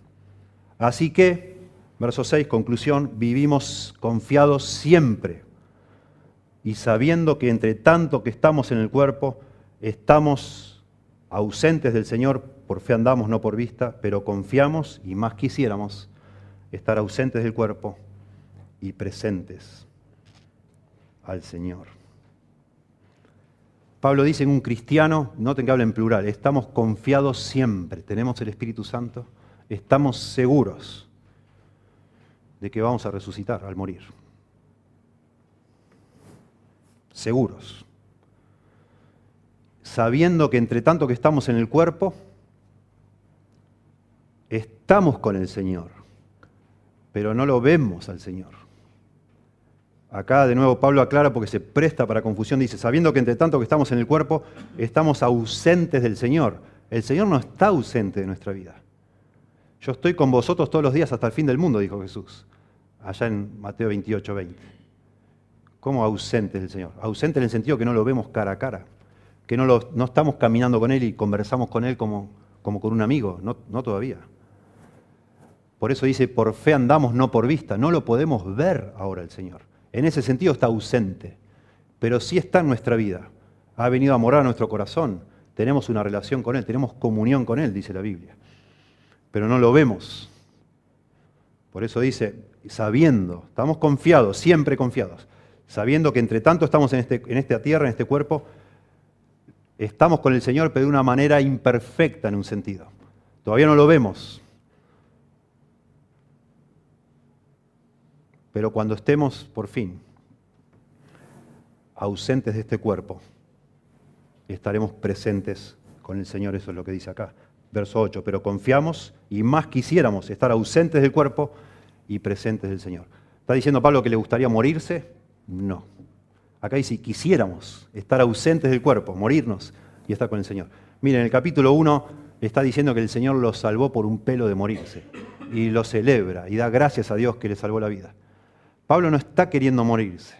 Así que, verso 6, conclusión, vivimos confiados siempre y sabiendo que entre tanto que estamos en el cuerpo, estamos ausentes del Señor, por fe andamos, no por vista, pero confiamos y más quisiéramos estar ausentes del cuerpo y presentes al Señor. Pablo dice en un cristiano, noten que habla en plural, estamos confiados siempre, tenemos el Espíritu Santo, estamos seguros de que vamos a resucitar al morir. Seguros sabiendo que entre tanto que estamos en el cuerpo, estamos con el Señor, pero no lo vemos al Señor. Acá de nuevo Pablo aclara porque se presta para confusión, dice, sabiendo que entre tanto que estamos en el cuerpo, estamos ausentes del Señor. El Señor no está ausente de nuestra vida. Yo estoy con vosotros todos los días hasta el fin del mundo, dijo Jesús, allá en Mateo 28, 20. ¿Cómo ausente del Señor? Ausente en el sentido que no lo vemos cara a cara que no, no estamos caminando con Él y conversamos con Él como, con un amigo, no todavía. Por eso dice, por fe andamos, no por vista. No lo podemos ver ahora el Señor. En ese sentido está ausente, pero sí está en nuestra vida. Ha venido a morar a nuestro corazón. Tenemos una relación con Él, tenemos comunión con Él, dice la Biblia. Pero no lo vemos. Por eso dice, sabiendo, estamos confiados, siempre confiados, sabiendo que entre tanto estamos en, este, en esta tierra, en este cuerpo, estamos con el Señor, pero de una manera imperfecta en un sentido. Todavía no lo vemos. Pero cuando estemos, por fin, ausentes de este cuerpo, estaremos presentes con el Señor, eso es lo que dice acá. Verso 8, pero confiamos y más quisiéramos estar ausentes del cuerpo y presentes del Señor. ¿Está diciendo Pablo que le gustaría morirse? No. Acá dice, quisiéramos estar ausentes del cuerpo, morirnos y estar con el Señor. Miren, en el capítulo 1 está diciendo que el Señor lo salvó por un pelo de morirse. Y lo celebra y da gracias a Dios que le salvó la vida. Pablo no está queriendo morirse.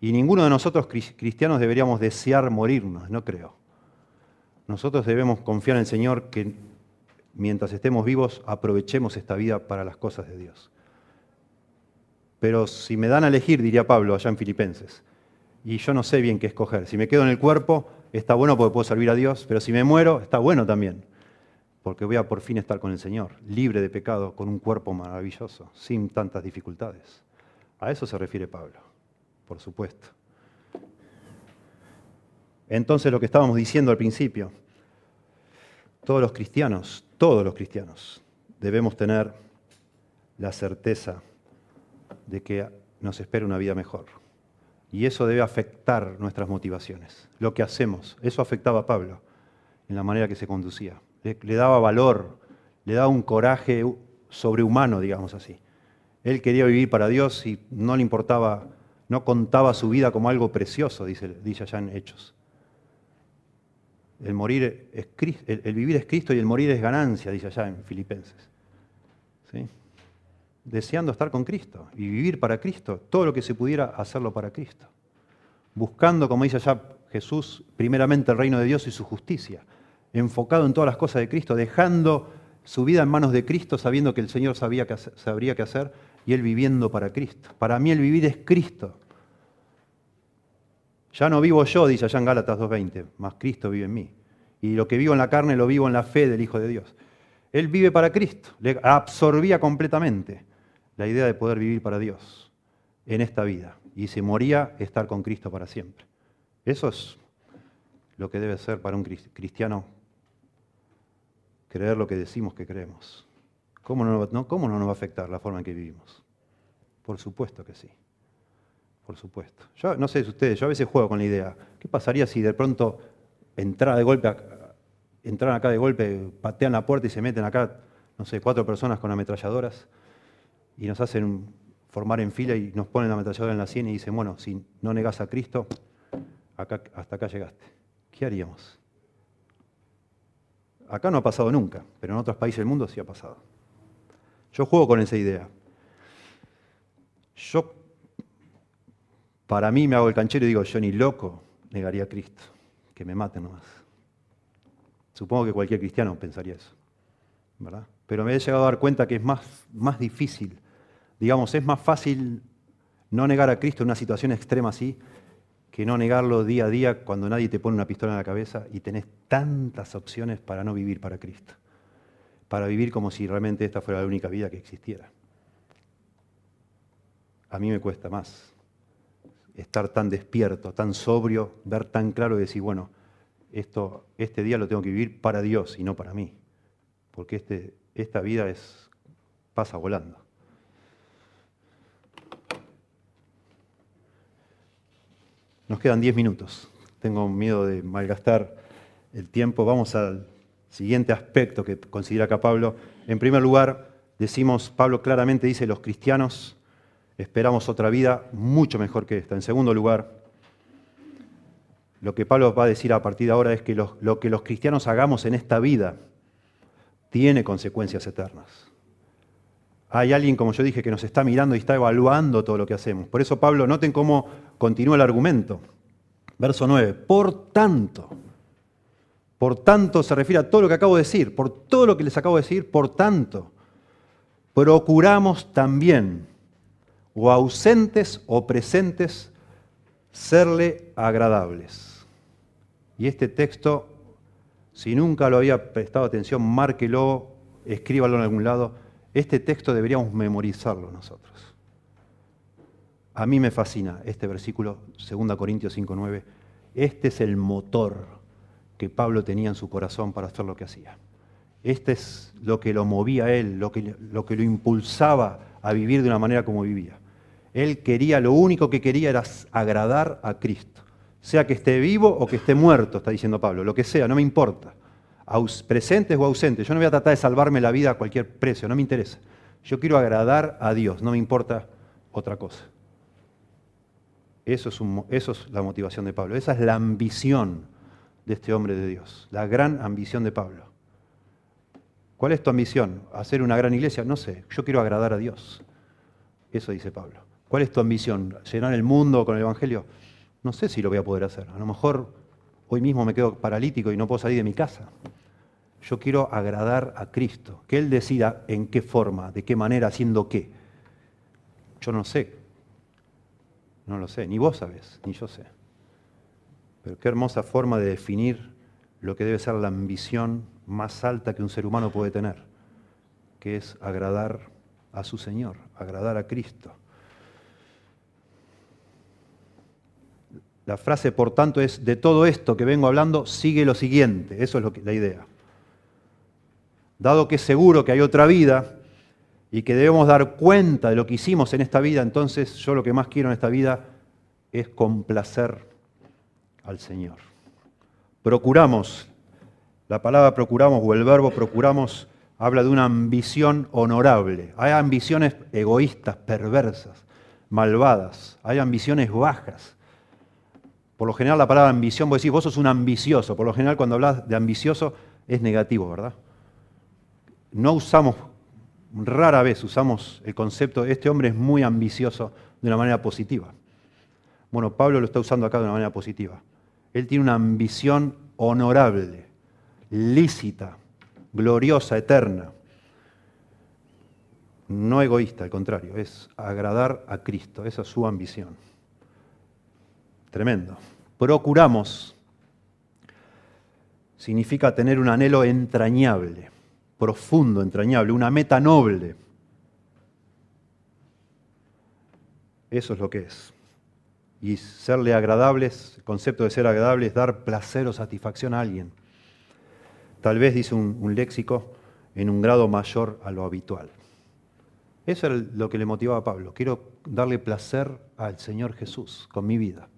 Y ninguno de nosotros cristianos deberíamos desear morirnos, no creo. Nosotros debemos confiar en el Señor que mientras estemos vivos aprovechemos esta vida para las cosas de Dios. Pero si me dan a elegir, diría Pablo allá en Filipenses, y yo no sé bien qué escoger. Si me quedo en el cuerpo, está bueno porque puedo servir a Dios, pero si me muero, está bueno también, porque voy a por fin estar con el Señor, libre de pecado, con un cuerpo maravilloso, sin tantas dificultades. A eso se refiere Pablo, por supuesto. Entonces lo que estábamos diciendo al principio, todos los cristianos, todos los cristianos, debemos tener la certeza de que nos espera una vida mejor. Y eso debe afectar nuestras motivaciones, lo que hacemos. Eso afectaba a Pablo en la manera que se conducía. Le, le daba valor, le daba un coraje sobrehumano, digamos así. Él quería vivir para Dios y no le importaba, no contaba su vida como algo precioso, dice, dice allá en Hechos. El, morir es, el, vivir es Cristo y el morir es ganancia, dice allá en Filipenses. ¿Sí? Deseando estar con Cristo y vivir para Cristo, todo lo que se pudiera hacerlo para Cristo. Buscando, como dice allá Jesús, primeramente el reino de Dios y su justicia. Enfocado en todas las cosas de Cristo, dejando su vida en manos de Cristo, sabiendo que el Señor sabía sabría qué hacer y él viviendo para Cristo. Para mí el vivir es Cristo. Ya no vivo yo, dice allá en Gálatas 2.20, más Cristo vive en mí. Y lo que vivo en la carne lo vivo en la fe del Hijo de Dios. Él vive para Cristo, le absorbía completamente la idea de poder vivir para Dios en esta vida. Y se moría estar con Cristo para siempre. Eso es lo que debe ser para un cristiano creer lo que decimos que creemos. ¿Cómo no, ¿Cómo no nos va a afectar la forma en que vivimos? Por supuesto que sí por supuesto. Yo no sé si ustedes, yo a veces juego con la idea, ¿qué pasaría si de pronto entrara de golpe, acá de golpe, patean la puerta y se meten acá, no sé, cuatro personas con ametralladoras y nos hacen formar en fila y nos ponen la ametralladora en la sien y dicen, bueno, si no negas a Cristo, hasta acá llegaste. ¿Qué haríamos? Acá no ha pasado nunca, pero en otros países del mundo sí ha pasado. Yo juego con esa idea. Yo para mí me hago el canchero y digo, yo ni loco negaría a Cristo, que me maten nomás. Supongo que cualquier cristiano pensaría eso, ¿verdad? Pero me he llegado a dar cuenta que es más, más difícil, digamos, es más fácil no negar a Cristo en una situación extrema así que no negarlo día a día cuando nadie te pone una pistola en la cabeza y tenés tantas opciones para no vivir para Cristo, para vivir como si realmente esta fuera la única vida que existiera. A mí me cuesta más estar tan despierto, tan sobrio, ver tan claro y decir, bueno, esto, este día lo tengo que vivir para Dios y no para mí, porque este, esta vida es, pasa volando. Nos quedan diez minutos. Tengo miedo de malgastar el tiempo. Vamos al siguiente aspecto que considera acá Pablo. En primer lugar, decimos, Pablo claramente dice, los cristianos esperamos otra vida mucho mejor que esta. En segundo lugar, lo que Pablo va a decir a partir de ahora es que lo, lo, que los cristianos hagamos en esta vida tiene consecuencias eternas. Hay alguien, como yo dije, que nos está mirando y está evaluando todo lo que hacemos. Por eso Pablo, noten cómo continúa el argumento. Verso 9, por tanto, por tanto se refiere a todo lo que acabo de decir, por todo lo que les acabo de decir, por tanto, procuramos también o ausentes o presentes, serle agradables. Y este texto, si nunca lo había prestado atención, márquelo, escríbalo en algún lado. Este texto deberíamos memorizarlo nosotros. A mí me fascina este versículo, 2 Corintios 5.9. Este es el motor que Pablo tenía en su corazón para hacer lo que hacía. Este es lo que lo movía a él, lo que, lo impulsaba a vivir de una manera como vivía. Él quería, lo único que quería era agradar a Cristo. Sea que esté vivo o que esté muerto, está diciendo Pablo, lo que sea, no me importa. presentes o ausentes, yo no voy a tratar de salvarme la vida a cualquier precio, no me interesa. Yo quiero agradar a Dios, no me importa otra cosa. Eso es, eso es la motivación de Pablo, esa es la ambición de este hombre de Dios, la gran ambición de Pablo. ¿Cuál es tu ambición? ¿Hacer una gran iglesia? No sé, yo quiero agradar a Dios. Eso dice Pablo. ¿Cuál es tu ambición? ¿Llenar el mundo con el Evangelio? No sé si lo voy a poder hacer. A lo mejor hoy mismo me quedo paralítico y no puedo salir de mi casa. Yo quiero agradar a Cristo, que Él decida en qué forma, de qué manera, haciendo qué. Yo no sé. No lo sé, ni vos sabés, ni yo sé. Pero qué hermosa forma de definir lo que debe ser la ambición más alta que un ser humano puede tener, que es agradar a su Señor, agradar a Cristo. La frase, por tanto, es, de todo esto que vengo hablando, sigue lo siguiente. Eso es lo que, la idea. Dado que es seguro que hay otra vida y que debemos dar cuenta de lo que hicimos en esta vida, entonces yo lo que más quiero en esta vida es complacer al Señor. Procuramos, la palabra procuramos o el verbo procuramos habla de una ambición honorable. Hay ambiciones egoístas, perversas, malvadas. Hay ambiciones bajas. Por lo general la palabra ambición, vos decís, vos sos un ambicioso. Por lo general cuando hablas de ambicioso es negativo, ¿verdad? No usamos, rara vez usamos el concepto, este hombre es muy ambicioso de una manera positiva. Bueno, Pablo lo está usando acá de una manera positiva. Él tiene una ambición honorable, lícita, gloriosa, eterna. No egoísta, al contrario, es agradar a Cristo, esa es su ambición. Tremendo. Procuramos significa tener un anhelo entrañable, profundo, entrañable, una meta noble. Eso es lo que es y serle agradables, el concepto de ser agradable es dar placer o satisfacción a alguien. Tal vez, dice un, léxico, en un grado mayor a lo habitual. Eso es lo que le motivaba a Pablo. Quiero darle placer al Señor Jesús con mi vida.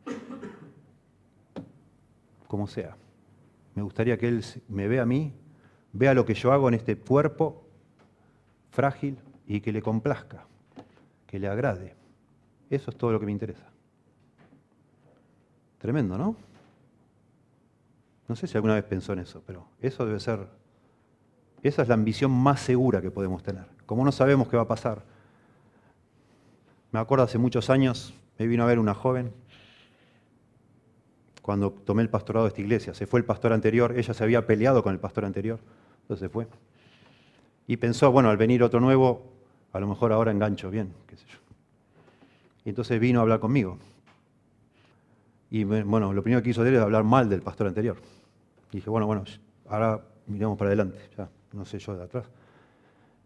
Como sea. Me gustaría que Él me vea a mí, vea lo que yo hago en este cuerpo frágil y que le complazca, que le agrade. Eso es todo lo que me interesa. Tremendo, ¿no? No sé si alguna vez pensó en eso, pero eso debe ser, esa es la ambición más segura que podemos tener. Como no sabemos qué va a pasar. Me acuerdo hace muchos años, me vino a ver una joven cuando tomé el pastorado de esta iglesia. Se fue el pastor anterior, ella se había peleado con el pastor anterior, entonces se fue. Y pensó, bueno, al venir otro nuevo, a lo mejor ahora engancho bien, qué sé yo. Y entonces vino a hablar conmigo. Y bueno, lo primero que hizo él es hablar mal del pastor anterior. Dije, bueno, bueno, ahora miremos para adelante, ya, no sé yo de atrás.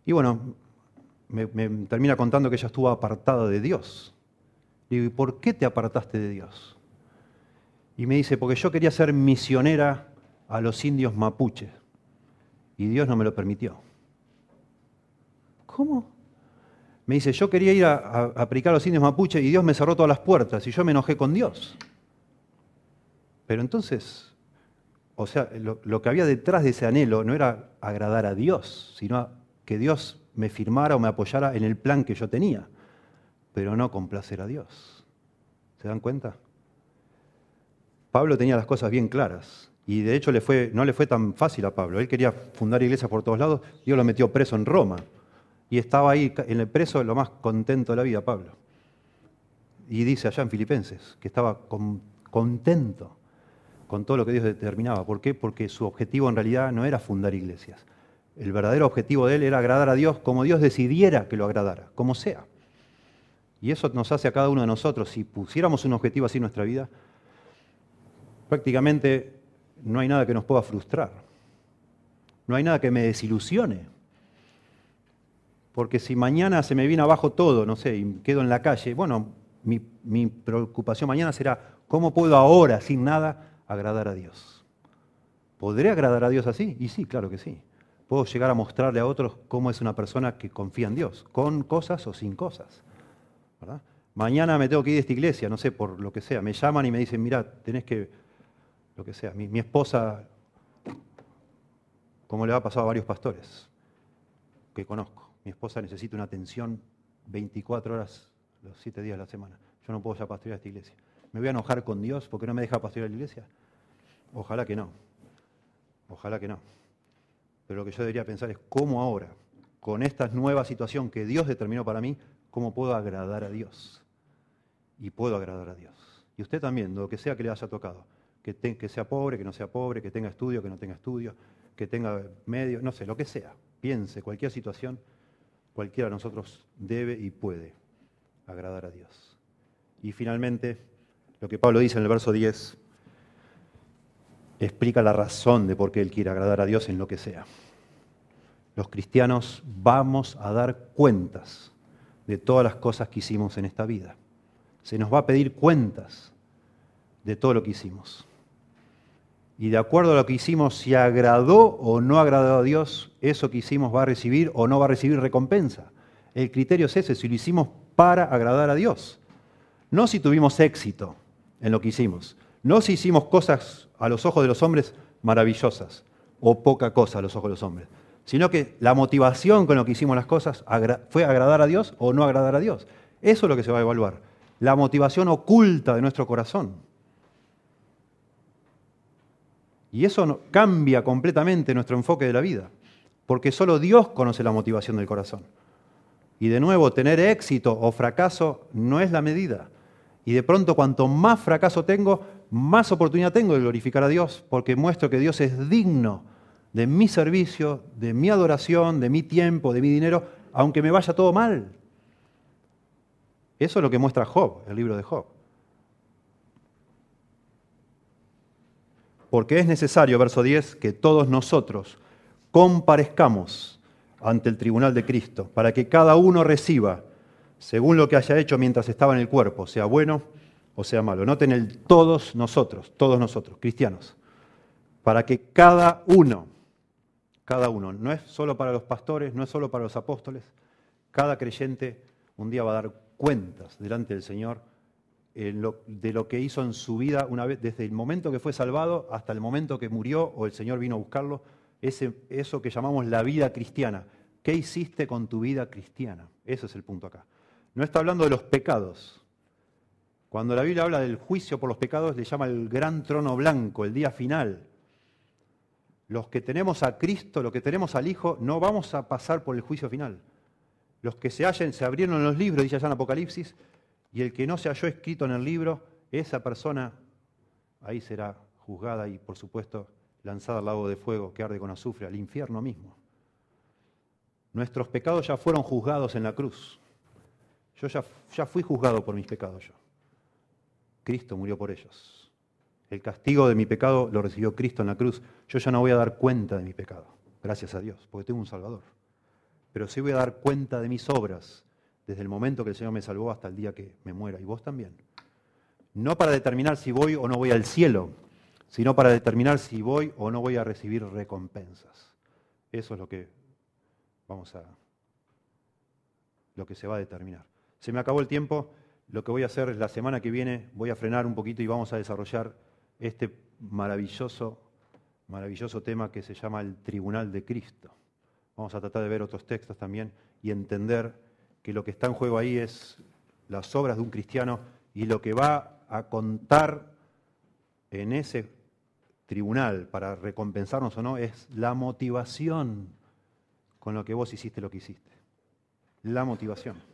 Y bueno, me, termina contando que ella estuvo apartada de Dios. Y digo, ¿y por qué te apartaste de Dios? Y me dice, porque yo quería ser misionera a los indios mapuches. Y Dios no me lo permitió. ¿Cómo? Me dice, yo quería ir a, a, predicar a los indios mapuches y Dios me cerró todas las puertas y yo me enojé con Dios. Pero entonces, o sea, lo, que había detrás de ese anhelo no era agradar a Dios, sino que Dios me firmara o me apoyara en el plan que yo tenía, pero no complacer a Dios. ¿Se dan cuenta? Pablo tenía las cosas bien claras y de hecho no le fue tan fácil a Pablo. Él quería fundar iglesias por todos lados, Dios lo metió preso en Roma y estaba ahí en el preso lo más contento de la vida, Pablo. Y dice allá en Filipenses que estaba contento con todo lo que Dios determinaba. ¿Por qué? Porque su objetivo en realidad no era fundar iglesias. El verdadero objetivo de él era agradar a Dios como Dios decidiera que lo agradara, como sea. Y eso nos hace a cada uno de nosotros, si pusiéramos un objetivo así en nuestra vida, prácticamente no hay nada que nos pueda frustrar. No hay nada que me desilusione. Porque si mañana se me viene abajo todo, no sé, y quedo en la calle, bueno, mi, mi preocupación mañana será, ¿cómo puedo ahora, sin nada, agradar a Dios. ¿Podré agradar a Dios así? Y sí, claro que sí. Puedo llegar a mostrarle a otros cómo es una persona que confía en Dios, con cosas o sin cosas. Mañana me tengo que ir de esta iglesia, no sé, por lo que sea. Me llaman y me dicen, mira, tenés que, lo que sea. Mi, mi esposa, como le ha pasado a varios pastores que conozco, mi esposa necesita una atención 24 horas los 7 días de la semana. Yo no puedo ya pastorear esta iglesia. ¿Me voy a enojar con Dios porque no me deja pastorear la iglesia? Ojalá que no. Ojalá que no. Pero lo que yo debería pensar es cómo ahora, con esta nueva situación que Dios determinó para mí, cómo puedo agradar a Dios. Y puedo agradar a Dios. Y usted también, lo que sea que le haya tocado, que, sea pobre, que no sea pobre, que tenga estudio, que no tenga estudio, que tenga medio, no sé, lo que sea. Piense, cualquier situación, cualquiera de nosotros debe y puede agradar a Dios. Y finalmente, lo que Pablo dice en el verso 10, explica la razón de por qué Él quiere agradar a Dios en lo que sea. Los cristianos vamos a dar cuentas de todas las cosas que hicimos en esta vida. Se nos va a pedir cuentas de todo lo que hicimos. Y de acuerdo a lo que hicimos, si agradó o no agradó a Dios, eso que hicimos va a recibir o no va a recibir recompensa. El criterio es ese, si lo hicimos para agradar a Dios. No si tuvimos éxito en lo que hicimos. No si hicimos cosas a los ojos de los hombres maravillosas o poca cosa a los ojos de los hombres, sino que la motivación con lo que hicimos las cosas fue agradar a Dios o no agradar a Dios. Eso es lo que se va a evaluar. La motivación oculta de nuestro corazón. Y eso cambia completamente nuestro enfoque de la vida, porque solo Dios conoce la motivación del corazón. Y de nuevo, tener éxito o fracaso no es la medida. Y de pronto, cuanto más fracaso tengo, más oportunidad tengo de glorificar a Dios, porque muestro que Dios es digno de mi servicio, de mi adoración, de mi tiempo, de mi dinero, aunque me vaya todo mal. Eso es lo que muestra Job, el libro de Job. porque es necesario, verso 10, que todos nosotros comparezcamos ante el tribunal de Cristo, para que cada uno reciba según lo que haya hecho mientras estaba en el cuerpo, sea bueno o sea malo. Noten el todos nosotros, todos nosotros, cristianos, para que cada uno, cada uno, no es solo para los pastores, no es solo para los apóstoles, cada creyente un día va a dar cuentas delante del Señor de lo que hizo en su vida una vez, desde el momento que fue salvado hasta el momento que murió o el Señor vino a buscarlo, eso que llamamos la vida cristiana. ¿Qué hiciste con tu vida cristiana? Ese es el punto acá. No está hablando de los pecados. Cuando la Biblia habla del juicio por los pecados, le llama el gran trono blanco, el día final. Los que tenemos a Cristo, los que tenemos al Hijo, no vamos a pasar por el juicio final. Los que se hallen, se abrieron los libros, dice allá en Apocalipsis, y el que no se halló escrito en el libro, esa persona ahí será juzgada y, por supuesto, lanzada al lago de fuego que arde con azufre, al infierno mismo. Nuestros pecados ya fueron juzgados en la cruz. Yo ya, ya fui juzgado por mis pecados yo. Cristo murió por ellos. El castigo de mi pecado lo recibió Cristo en la cruz. Yo ya no voy a dar cuenta de mi pecado, gracias a Dios, porque tengo un Salvador. Pero sí voy a dar cuenta de mis obras desde el momento que el Señor me salvó hasta el día que me muera, y vos también. No para determinar si voy o no voy al cielo, sino para determinar si voy o no voy a recibir recompensas. Eso es lo que vamos a lo que se va a determinar. Se me acabó el tiempo, lo que voy a hacer es la semana que viene voy a frenar un poquito y vamos a desarrollar este maravilloso maravilloso tema que se llama el Tribunal de Cristo. Vamos a tratar de ver otros textos también y entender que lo que está en juego ahí es las obras de un cristiano y lo que va a contar en ese tribunal para recompensarnos o no es la motivación con lo que vos hiciste lo que hiciste. La motivación.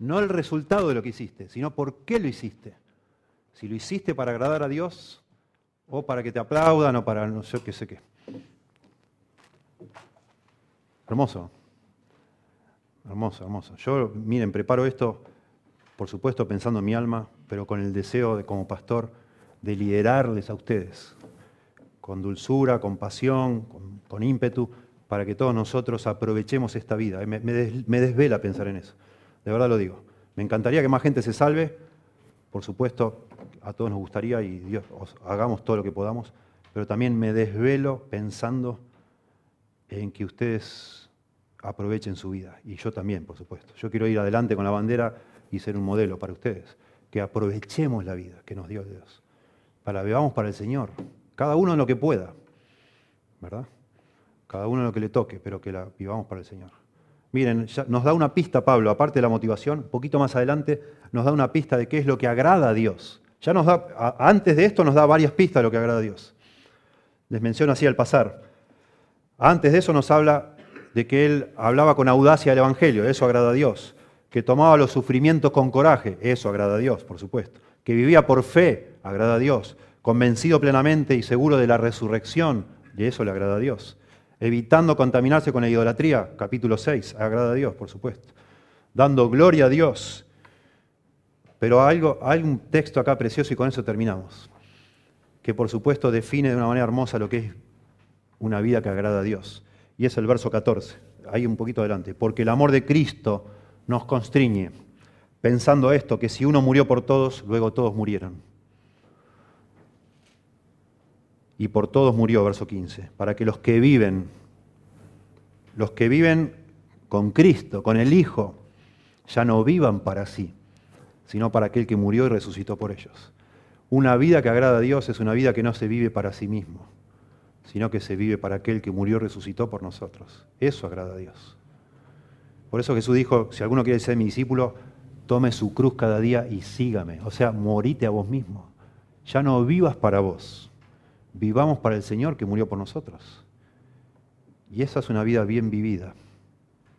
No el resultado de lo que hiciste, sino por qué lo hiciste. Si lo hiciste para agradar a Dios o para que te aplaudan o para no sé qué sé qué. Hermoso. Hermoso, hermoso. Yo, miren, preparo esto, por supuesto, pensando en mi alma, pero con el deseo de, como pastor, de liderarles a ustedes, con dulzura, con pasión, con, ímpetu, para que todos nosotros aprovechemos esta vida. Me, me, desvela pensar en eso, de verdad lo digo. Me encantaría que más gente se salve, por supuesto, a todos nos gustaría y Dios, hagamos todo lo que podamos, pero también me desvelo pensando en que ustedes aprovechen su vida. Y yo también, por supuesto. Yo quiero ir adelante con la bandera y ser un modelo para ustedes. Que aprovechemos la vida que nos dio Dios. Para vivamos para el Señor. Cada uno en lo que pueda. ¿Verdad? Cada uno en lo que le toque, pero que la vivamos para el Señor. Miren, nos da una pista, Pablo, aparte de la motivación, un poquito más adelante, nos da una pista de qué es lo que agrada a Dios. Ya nos da, antes de esto nos da varias pistas de lo que agrada a Dios. Les menciono así al pasar. Antes de eso nos habla de que él hablaba con audacia del Evangelio, eso agrada a Dios. Que tomaba los sufrimientos con coraje, eso agrada a Dios, por supuesto. Que vivía por fe, agrada a Dios. Convencido plenamente y seguro de la resurrección, y eso le agrada a Dios. Evitando contaminarse con la idolatría, capítulo 6, agrada a Dios, por supuesto. Dando gloria a Dios. Pero algo, hay un texto acá precioso y con eso terminamos. que por supuesto define de una manera hermosa lo que es una vida que agrada a Dios. Y es el verso 14, ahí un poquito adelante. Porque el amor de Cristo nos constriñe, pensando esto, que si uno murió por todos, luego todos murieron. Y por todos murió, verso 15, para que los que viven, los que viven con Cristo, con el Hijo, ya no vivan para sí, sino para aquel que murió y resucitó por ellos. Una vida que agrada a Dios es una vida que no se vive para sí mismo, sino que se vive para aquel que murió y resucitó por nosotros. Eso agrada a Dios. Por eso Jesús dijo, si alguno quiere ser mi discípulo, tome su cruz cada día y sígame. O sea, morite a vos mismo. Ya no vivas para vos. Vivamos para el Señor que murió por nosotros. Y esa es una vida bien vivida,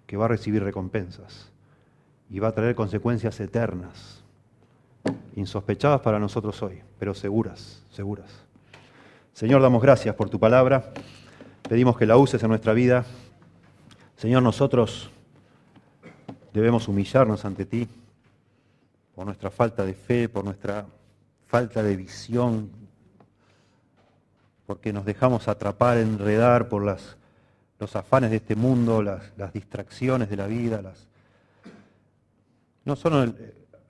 que va a recibir recompensas y va a traer consecuencias eternas, insospechadas para nosotros hoy, pero seguras, seguras. Señor, damos gracias por tu palabra, pedimos que la uses en nuestra vida. Señor, nosotros debemos humillarnos ante ti por nuestra falta de fe, por nuestra falta de visión, porque nos dejamos atrapar, enredar por las, los afanes de este mundo, las, distracciones de la vida, las, no solo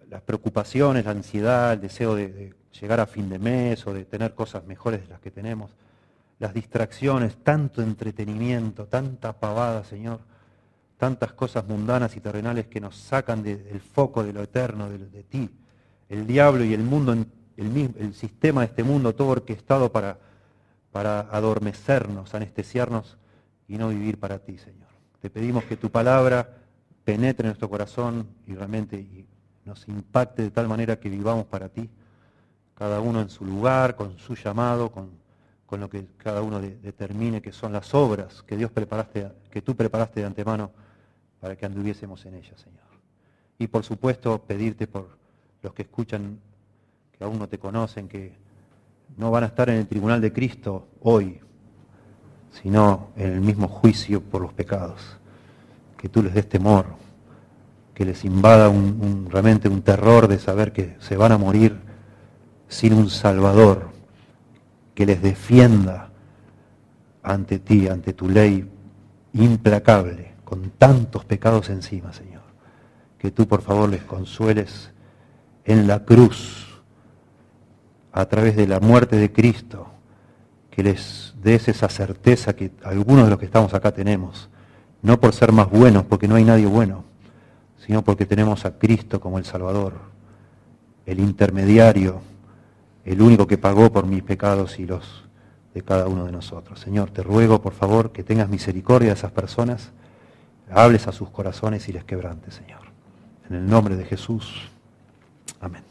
las preocupaciones, la ansiedad, el deseo de, llegar a fin de mes o de tener cosas mejores de las que tenemos, las distracciones, tanto entretenimiento, tanta pavada, Señor, tantas cosas mundanas y terrenales que nos sacan del foco de lo eterno, de, ti, el diablo y el mundo, el, el, sistema de este mundo, todo orquestado para, para adormecernos, anestesiarnos y no vivir para ti, Señor. Te pedimos que tu palabra penetre en nuestro corazón y realmente nos impacte de tal manera que vivamos para ti, cada uno en su lugar, con su llamado, con, lo que cada uno determine que son las obras que Dios preparaste, que tú preparaste de antemano para que anduviésemos en ellas, Señor. Y por supuesto pedirte por los que escuchan, que aún no te conocen, que no van a estar en el tribunal de Cristo hoy, sino en el mismo juicio por los pecados que tú les des temor, que les invada realmente un terror de saber que se van a morir sin un Salvador, que les defienda ante ti, ante tu ley implacable, con tantos pecados encima, Señor. Que tú, por favor, les consueles en la cruz, a través de la muerte de Cristo, que les des esa certeza que algunos de los que estamos acá tenemos, no por ser más buenos, porque no hay nadie bueno, sino porque tenemos a Cristo como el Salvador, el intermediario, el único que pagó por mis pecados y los de cada uno de nosotros. Señor, te ruego por favor que tengas misericordia de esas personas, hables a sus corazones y les quebrantes, Señor. En el nombre de Jesús. Amén.